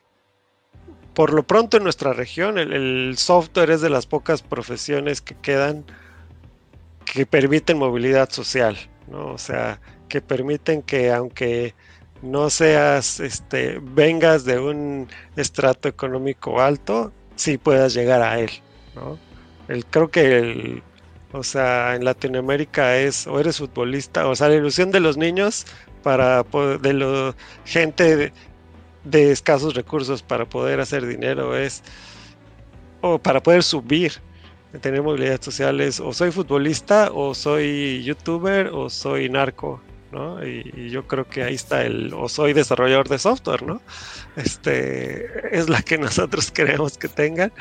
Speaker 4: por lo pronto en nuestra región el, software es de las pocas profesiones que quedan que permiten movilidad social, ¿no? O sea, que permiten que aunque no seas, este, vengas de un estrato económico alto, sí puedas llegar a él, ¿no? El, creo que el, o sea, en Latinoamérica es o eres futbolista, o sea, la ilusión de los niños para de la gente de escasos recursos para poder hacer dinero es, o para poder subir, tener movilidad social es, o soy futbolista, o soy youtuber, o soy narco, ¿no? Y, yo creo que ahí está el, o soy desarrollador de software, ¿no? Este, es la que *laughs* nosotros queremos que tengan.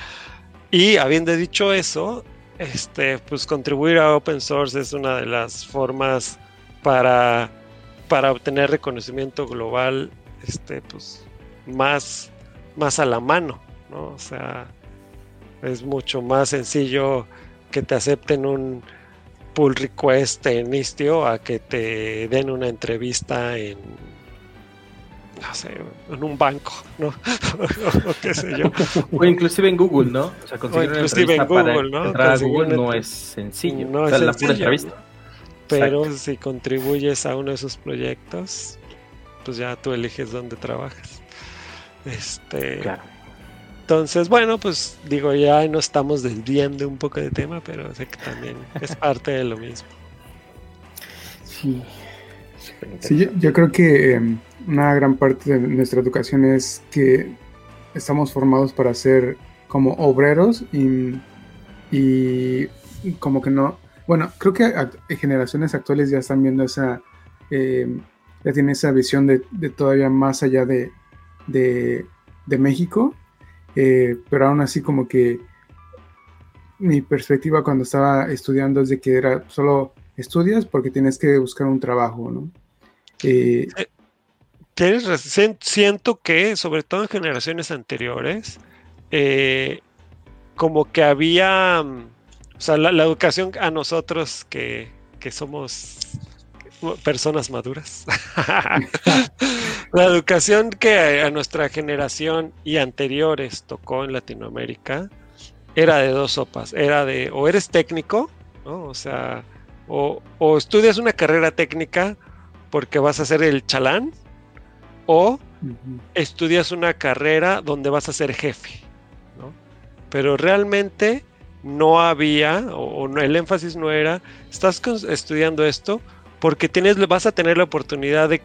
Speaker 4: Y habiendo dicho eso, este, pues contribuir a open source es una de las formas para, para obtener reconocimiento global, este, pues, más, más a la mano, ¿no? O sea, es mucho más sencillo que te acepten un pull request en Istio a que te den una entrevista en no sé, en un banco, ¿no? *laughs* o qué sé yo.
Speaker 3: O inclusive en Google, ¿no? O sea, conseguir inclusive en Google, ¿no? Entrar a Google no es sencillo. No es la pura entrevista.
Speaker 4: Pero si contribuyes a uno de esos proyectos, pues ya tú eliges dónde trabajas. Este. Claro. Entonces, bueno, pues digo, ya no estamos desviando un poco de tema, pero sé que también es parte de lo mismo.
Speaker 2: Sí. Sí, yo, creo que em, una gran parte de nuestra educación es que estamos formados para ser como obreros y, como que no. Bueno, creo que generaciones actuales ya están viendo esa. Em, ya tienen esa visión de, todavía más allá de México eh, pero aún así como que mi perspectiva cuando estaba estudiando es de que era solo estudias porque tienes que buscar un trabajo, ¿no?
Speaker 4: Eh, siento que, sobre todo en generaciones anteriores, eh, como que había, o sea, la, educación a nosotros que, que somos personas maduras. *laughs* la educación que a nuestra generación y anteriores tocó en Latinoamérica era de dos sopas. Era de o eres técnico, O sea, o, estudias una carrera técnica porque vas a ser el chalán, o estudias una carrera donde vas a ser jefe, Pero realmente no había, o, o el énfasis no era, estás estudiando esto porque tienes, vas a tener la oportunidad de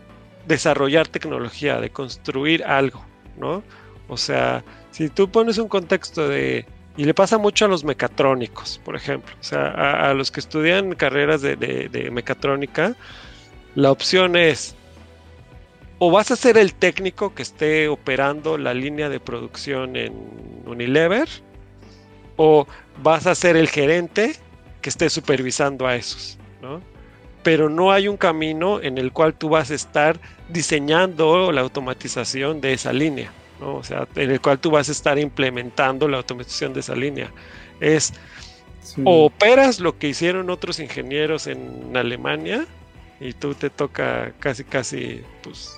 Speaker 4: desarrollar tecnología, de construir algo, ¿no? O sea, si tú pones un contexto de... Y le pasa mucho a los mecatrónicos, por ejemplo. O sea, a, los que estudian carreras de, mecatrónica, la opción es o vas a ser el técnico que esté operando la línea de producción en Unilever, o vas a ser el gerente que esté supervisando a esos, ¿no? pero no hay un camino en el cual tú vas a estar diseñando la automatización de esa línea, ¿no? o sea, en el cual tú vas a estar implementando la automatización de esa línea. Es o operas lo que hicieron otros ingenieros en Alemania y tú te toca casi casi pues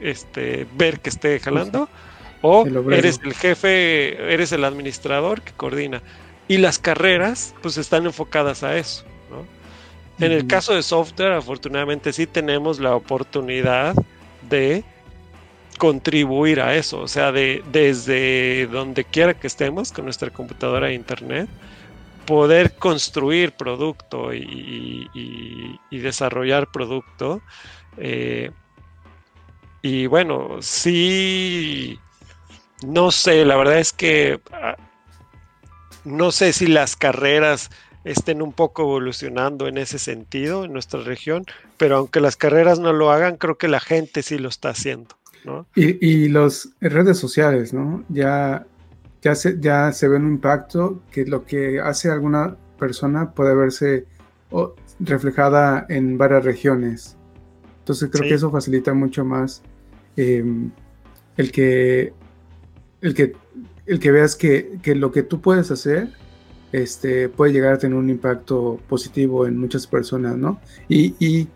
Speaker 4: este ver que esté jalando o eres el jefe, eres el administrador que coordina. Y las carreras pues están enfocadas a eso. En el caso de software, afortunadamente sí tenemos la oportunidad de contribuir a eso, o sea, de desde donde quiera que estemos con nuestra computadora e internet, poder construir producto y, desarrollar producto. Eh, y bueno, sí, no sé, la verdad es que ah, no sé si las carreras estén un poco evolucionando en ese sentido en nuestra región, pero aunque las carreras no lo hagan, creo que la gente sí lo está haciendo. ¿No?
Speaker 2: Y, y las redes sociales, ¿no? Ya, ya, se, ya se ve un impacto que lo que hace alguna persona puede verse reflejada en varias regiones. Entonces creo que eso facilita mucho más em, el que el que el que veas que, que, lo que tú puedes hacer este, puede llegar a tener un impacto positivo en muchas personas, ¿no? Y,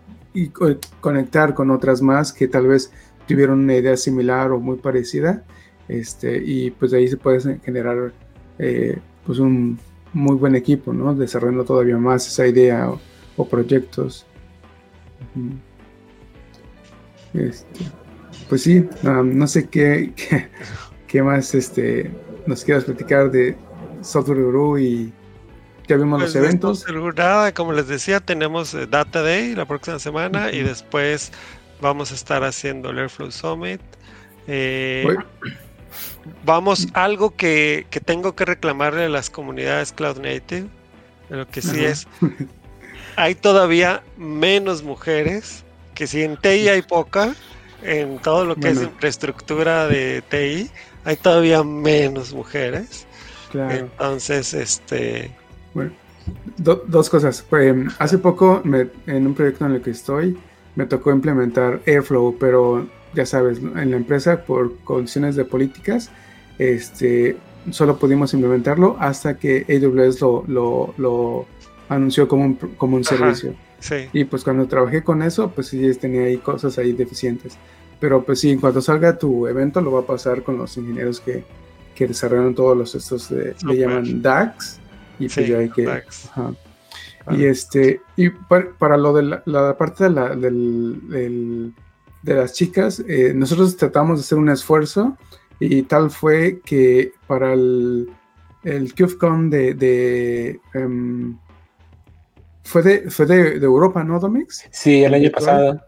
Speaker 2: conectar con otras más que tal vez tuvieron una idea similar o muy parecida, este, y pues de ahí se puede generar eh, pues un muy buen equipo, ¿no? Desarrollando todavía más esa idea o, proyectos. Este, pues sí, no sé qué, qué, más este, nos quieras platicar de, Software Guru y ya vimos los pues, eventos.
Speaker 4: Nada, como les decía, tenemos eh, Data Day la próxima semana y después vamos a estar haciendo el Airflow Summit. Eh, vamos, algo que, que, tengo que reclamarle a las comunidades Cloud Native, lo que sí es, hay todavía menos mujeres, que si en TI hay poca, en todo lo que es infraestructura de TI, hay todavía menos mujeres. Entonces, este...
Speaker 2: Bueno, dos cosas. Pues, hace poco, en un proyecto en el que estoy, me tocó implementar Airflow, pero ya sabes, en la empresa, por condiciones de políticas, este, solo pudimos implementarlo hasta que AWS lo, lo, anunció como un, como un servicio. Y pues cuando trabajé con eso, pues sí tenía ahí cosas ahí deficientes. Pero pues sí, en cuanto salga tu evento, lo va a pasar con los ingenieros que, que desarrollaron todos los estos, de, le llaman DAX. Y pues ya hay que... Y este, y para, lo de la, parte de, la, del, de las chicas, eh, nosotros tratamos de hacer un esfuerzo y tal fue que para el, el CubeCon de, de em, fue de, fue de, Europa, ¿no, Domix?
Speaker 1: Sí, el año pasado.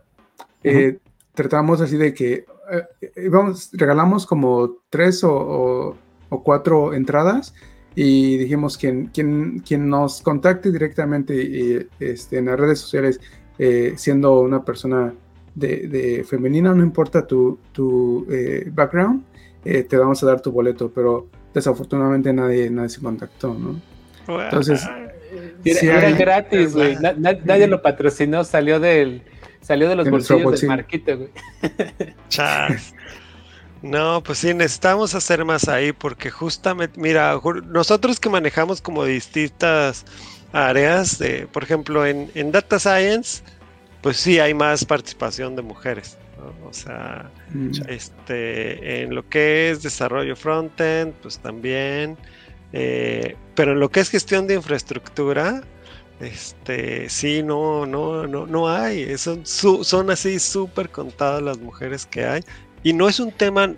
Speaker 2: Eh, tratamos así de que eh, regalamos como tres o, cuatro entradas y dijimos quien, quien, quien nos contacte directamente este, en las redes sociales eh, siendo una persona de, femenina, no importa tu, tu background, te vamos a dar tu boleto, pero desafortunadamente nadie, nadie se contactó, ¿no? Entonces,
Speaker 1: era, gratis, güey. nadie lo patrocinó, salió del salió de los bolsillos del marquito, güey.
Speaker 4: Chas. *laughs* No, pues sí, necesitamos hacer más ahí porque justamente, mira, nosotros que manejamos como distintas áreas, de, por ejemplo, en, Data Science, pues sí hay más participación de mujeres. O sea, mm. este, en lo que es desarrollo frontend, pues también. Eh, pero en lo que es gestión de infraestructura, este, sí, no, no, no, no hay. Son, son así súper contadas las mujeres que hay. Y no es un tema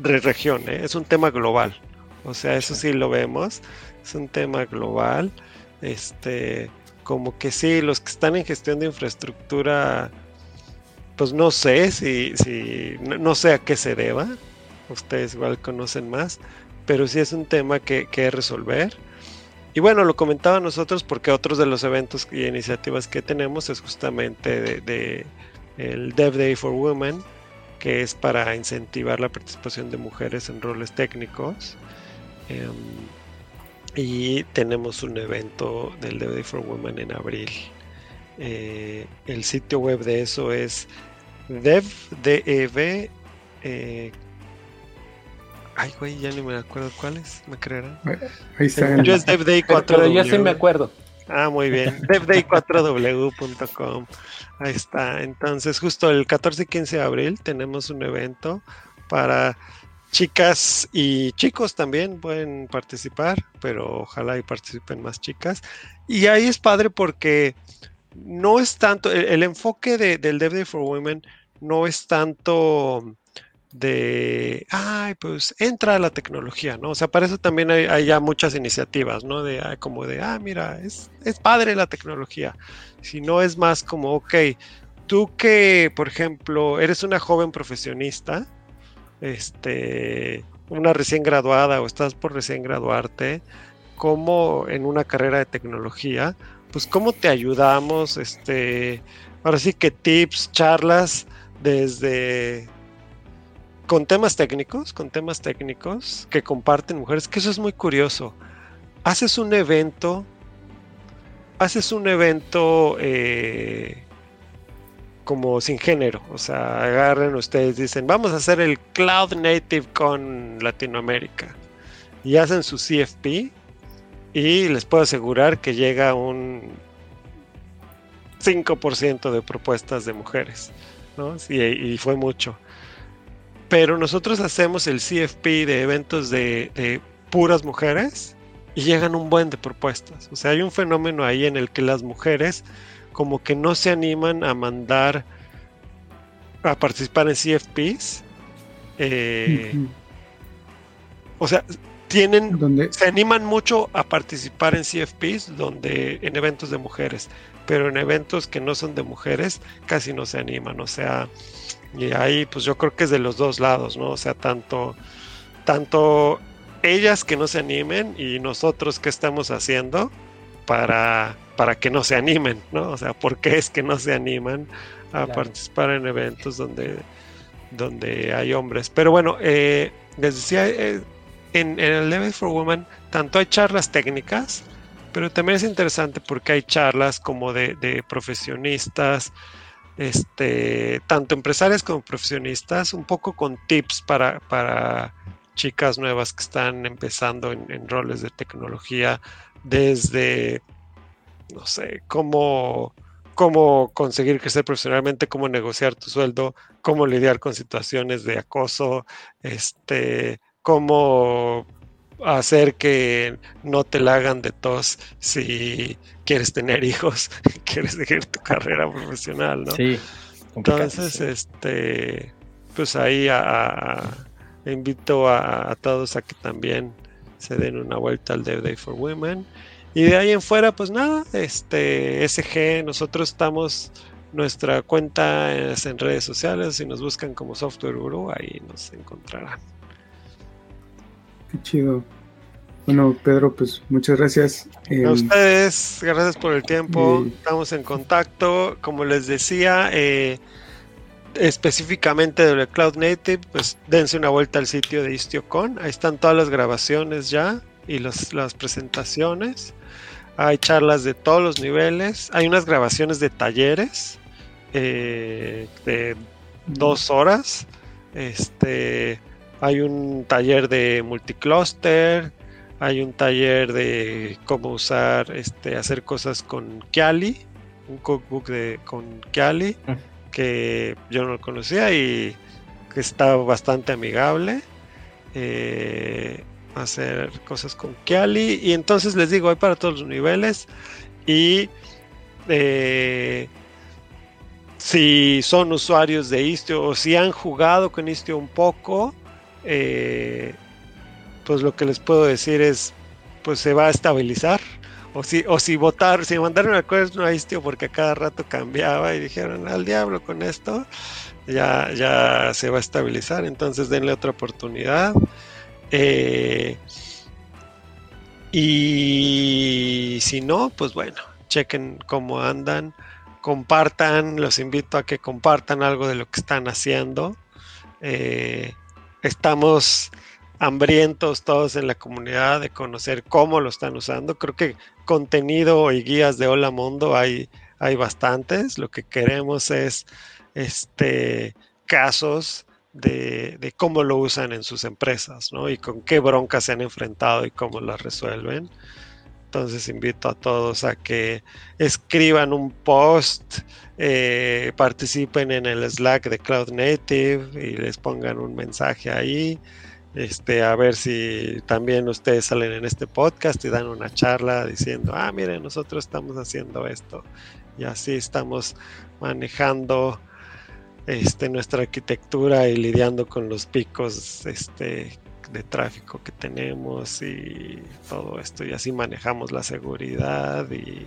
Speaker 4: de región, ¿eh? es un tema global. O sea, eso sí lo vemos. Es un tema global. Este, como que sí, los que están en gestión de infraestructura, pues no sé si, si no, sé a qué se deba. Ustedes igual conocen más pero sí es un tema que, que resolver. Y bueno, lo comentaba nosotros porque otros de los eventos y iniciativas que tenemos es justamente de, el Dev Day for Women, que es para incentivar la participación de mujeres en roles técnicos. Em, y tenemos un evento del Dev Day for Women en abril. Eh, el sitio web de eso es devdev eh, Ay, güey, ya ni me acuerdo cuáles, me creerán.
Speaker 2: Ahí está.
Speaker 4: Yo es DevDay 4
Speaker 1: Pero yo sí me acuerdo.
Speaker 4: Ah, muy bien. DevDay4w.com. Ahí está. Entonces, justo el 14 y 15 de abril tenemos un evento para chicas y chicos también pueden participar, pero ojalá y participen más chicas. Y ahí es padre porque no es tanto, el, enfoque del DevDay for Women no es tanto de, ay, pues entra la tecnología, ¿no? O sea, para eso también hay, ya muchas iniciativas, ¿no? De ah, como de, ah, mira, es, es padre la tecnología. Si no es más como, ok, tú que, por ejemplo, eres una joven profesionista, este, una recién graduada o estás por recién graduarte, como en una carrera de tecnología, pues cómo te ayudamos, este, ahora sí que tips, charlas desde con temas técnicos, con temas técnicos que comparten mujeres, que eso es muy curioso. Haces un evento, haces un evento eh, como sin género, o sea, agarren ustedes, dicen, vamos a hacer el Cloud Native con Latinoamérica y hacen su CFP y les puedo asegurar que llega un 5% de propuestas de mujeres, ¿no? y fue mucho pero nosotros hacemos el CFP de eventos de, puras mujeres y llegan un buen de propuestas. O sea, hay un fenómeno ahí en el que las mujeres como que no se animan a mandar a participar en CFPs. Eh, o sea, tienen, se animan mucho a participar en CFPs donde en eventos de mujeres, pero en eventos que no son de mujeres casi no se animan. O sea, Y ahí pues yo creo que es de los dos lados, ¿no? O sea, tanto, tanto ellas que no se animen y nosotros que estamos haciendo para, para que no se animen, ¿no? O sea, ¿por qué es que no se animan a participar en eventos donde, donde hay hombres? Pero bueno, eh, les decía, eh, en, el Level for Women, tanto hay charlas técnicas, pero también es interesante porque hay charlas como de, de profesionistas, este, tanto empresarias como profesionistas, un poco con tips para, para chicas nuevas que están empezando en, roles de tecnología, desde, no sé, cómo, cómo conseguir crecer profesionalmente, cómo negociar tu sueldo, cómo lidiar con situaciones de acoso, este, cómo hacer que no te la hagan de tos si quieres tener hijos, *laughs* quieres seguir tu carrera profesional, ¿no?
Speaker 3: Sí.
Speaker 4: Entonces, este, pues ahí invito a, todos a que también se den una vuelta al Dev Day for Women. Y de ahí en fuera, pues nada, este SG, nosotros estamos, nuestra cuenta es en redes sociales, si nos buscan como Software Guru, ahí nos encontrarán.
Speaker 2: Qué chido. Bueno, Pedro, pues muchas gracias.
Speaker 4: a em, ustedes, gracias por el tiempo. Estamos en contacto. Como les decía, eh, específicamente de Cloud Native, pues dense una vuelta al sitio de IstioCon. Ahí están todas las grabaciones ya y las presentaciones. Hay charlas de todos los niveles. Hay unas grabaciones de talleres eh, de dos horas. Este, hay un taller de multicluster hay un taller de cómo usar, este, hacer cosas con Kiali, un cookbook de, con Kiali, mm. que yo no lo conocía y que está bastante amigable. Eh, hacer cosas con Kiali. Y entonces les digo, hay para todos los niveles. Y eh, si son usuarios de Istio o si han jugado con Istio un poco, eh, pues lo que les puedo decir es, pues se va a estabilizar. O si, o si votar, si mandaron el acuerdo a Istio porque a cada rato cambiaba y dijeron al diablo con esto, ya, ya se va a estabilizar. Entonces denle otra oportunidad. Eh, y si no, pues bueno, chequen cómo andan, compartan, los invito a que compartan algo de lo que están haciendo. Eh, estamos hambrientos todos en la comunidad de conocer cómo lo están usando. Creo que contenido y guías de Hola Mundo hay, hay bastantes. Lo que queremos es este, casos de, cómo lo usan en sus empresas, ¿no? Y con qué broncas se han enfrentado y cómo las resuelven. Entonces invito a todos a que escriban un post, eh, participen en el Slack de Cloud Native y les pongan un mensaje ahí. Este, a ver si también ustedes salen en este podcast y dan una charla diciendo, ah, miren, nosotros estamos haciendo esto y así estamos manejando este, nuestra arquitectura y lidiando con los picos este, de tráfico que tenemos y todo esto y así manejamos la seguridad y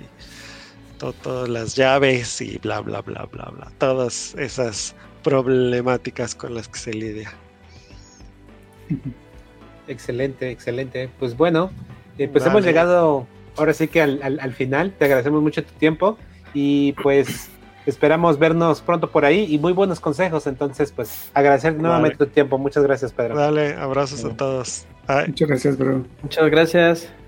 Speaker 4: todas las llaves y bla bla bla bla bla todas esas problemáticas con las que se lidia.
Speaker 1: Excelente, excelente. Pues bueno, eh, pues hemos llegado ahora sí que al, final. Te agradecemos mucho tu tiempo y pues esperamos vernos pronto por ahí y muy buenos consejos. Entonces, pues agradecer nuevamente tu tiempo. Muchas gracias, Pedro.
Speaker 4: Dale, abrazos a todos.
Speaker 2: Muchas gracias, bro.
Speaker 3: Muchas gracias.